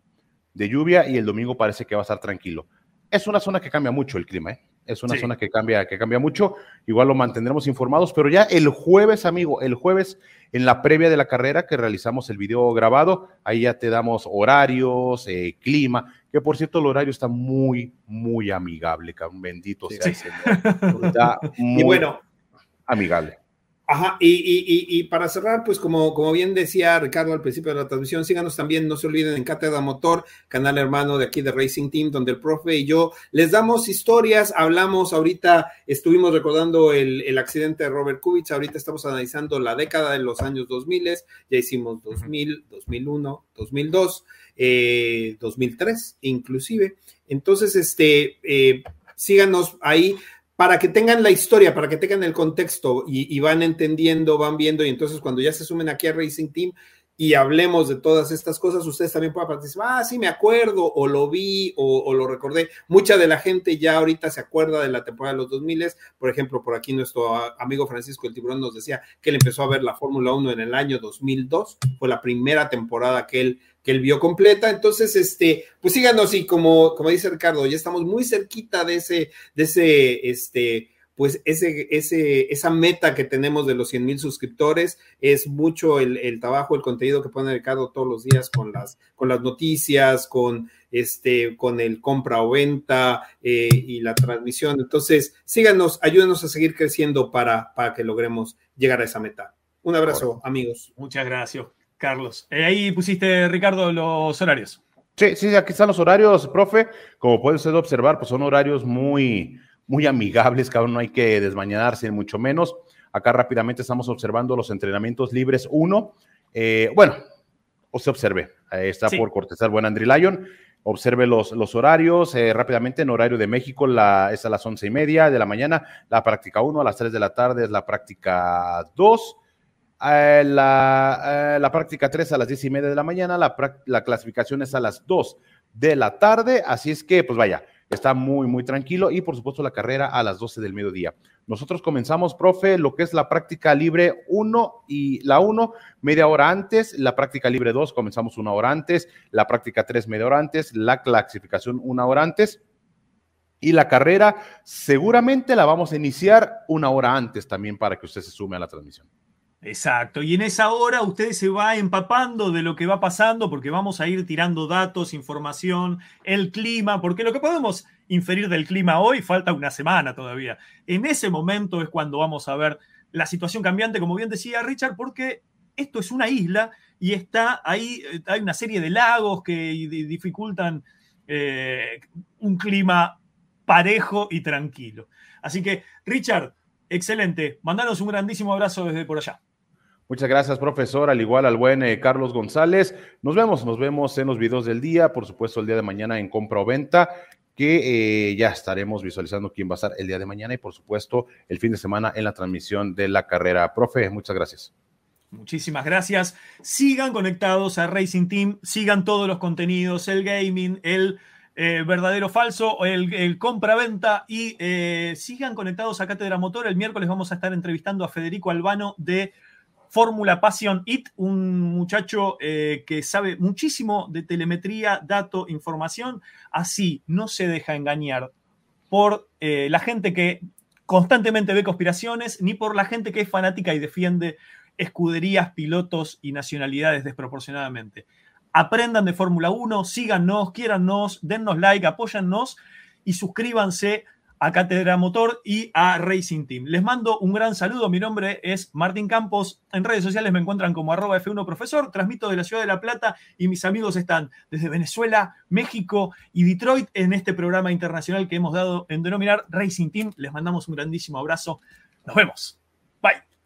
de lluvia y el domingo parece que va a estar tranquilo. Es una zona que cambia mucho el clima, ¿eh? Es una zona que cambia, que cambia mucho. Igual lo mantendremos informados, pero ya el jueves, amigo, el jueves en la previa de la carrera que realizamos el video grabado, ahí ya te damos horarios, eh, clima, que por cierto el horario está muy, muy amigable, bendito sea el Señor. Está muy y bueno, amigable. Ajá, y, para cerrar, pues como, como bien decía Ricardo al principio de la transmisión, síganos también, no se olviden en Cátedra Motor, canal hermano de aquí de Racing Team, donde el profe y yo les damos historias, hablamos ahorita, estuvimos recordando el, accidente de Robert Kubica, ahorita estamos analizando la década de los años 2000, ya hicimos 2000, 2001, 2002, 2003 inclusive. Entonces, este, eh, síganos ahí para que tengan la historia, para que tengan el contexto y, van entendiendo, van viendo, y entonces cuando ya se sumen aquí a Racing Team y hablemos de todas estas cosas, ustedes también pueden participar, ah, sí, me acuerdo, o lo vi, o, lo recordé. Mucha de la gente ya ahorita se acuerda de la temporada de los 2000, por ejemplo, por aquí nuestro amigo Francisco el Tiburón nos decía que él empezó a ver la Fórmula 1 en el año 2002, fue la primera temporada que él que él vio completa. Entonces, este, pues síganos y como, como dice Ricardo, ya estamos muy cerquita de ese, de ese, este, pues ese, ese, esa meta que tenemos de los 100 mil suscriptores es mucho el, trabajo, el contenido que pone Ricardo todos los días con las, con las noticias, con, este, con el compra o venta eh, y la transmisión. Entonces, síganos, ayúdenos a seguir creciendo para, para que logremos llegar a esa meta. Un abrazo, amigos. Muchas gracias. Carlos. Eh, ahí pusiste, Ricardo, los horarios. Sí, sí, aquí están los horarios, profe. Como puede usted observar, pues son horarios muy, muy amigables, cabrón, no hay que desmañarse, mucho menos. Acá rápidamente estamos observando los entrenamientos libres 1. Eh, bueno, usted observe, ahí está por cortesar buen Andri Lyon. Observe los, los horarios eh, rápidamente. En horario de México la, es a las once y media de la mañana. La práctica 1 a las 3 de la tarde es la práctica 2. Eh, la, eh, la, práctica 3 a las 10 y media de la mañana, la, la, clasificación es a las 2 de la tarde, así es que, pues vaya, está muy, muy tranquilo y por supuesto la carrera a las 12 del mediodía. Nosotros comenzamos, profe, lo que es la práctica libre 1 y la 1 media hora antes, la práctica libre 2 comenzamos una hora antes, la práctica 3 media hora antes, la clasificación una hora antes. Y la carrera seguramente la vamos a iniciar una hora antes también para que usted se sume a la transmisión. Exacto, y en esa hora usted se va empapando de lo que va pasando porque vamos a ir tirando datos, información, el clima, porque lo que podemos inferir del clima hoy falta una semana todavía. En ese momento es cuando vamos a ver la situación cambiante, como bien decía Richard, porque esto es una isla y está ahí, eh, hay una serie de lagos que dificultan eh, un clima parejo y tranquilo. Así que, Richard, excelente. Mandanos un grandísimo abrazo desde por allá. Muchas gracias, profesor. Al igual al buen eh, Carlos González. Nos vemos, nos vemos en los videos del día, por supuesto, el día de mañana en compra o venta, que eh, ya estaremos visualizando quién va a estar el día de mañana y, por supuesto, el fin de semana en la transmisión de la carrera. Profe, muchas gracias. Muchísimas gracias. Sigan conectados a Racing Team, sigan todos los contenidos, el gaming, el eh, verdadero falso, el, el compra-venta y sigan conectados a Cátedra Motor. El miércoles vamos a estar entrevistando a Federico Albano de Fórmula Passion It, un muchacho eh, que sabe muchísimo de telemetría, dato, información, así no se deja engañar por eh, la gente que constantemente ve conspiraciones, ni por la gente que es fanática y defiende escuderías, pilotos y nacionalidades desproporcionadamente. Aprendan de Fórmula 1, síganos, quiérannos, dennos like, apóyannos y suscríbanse a Cátedra Motor y a Racing Team. Les mando un gran saludo. Mi nombre es Martín Campos. En redes sociales me encuentran como arroba F1 Profesor. Transmito de la ciudad de La Plata y mis amigos están desde Venezuela, México y Detroit en este programa internacional que hemos dado en denominar Racing Team. Les mandamos un grandísimo abrazo. Nos vemos. Bye.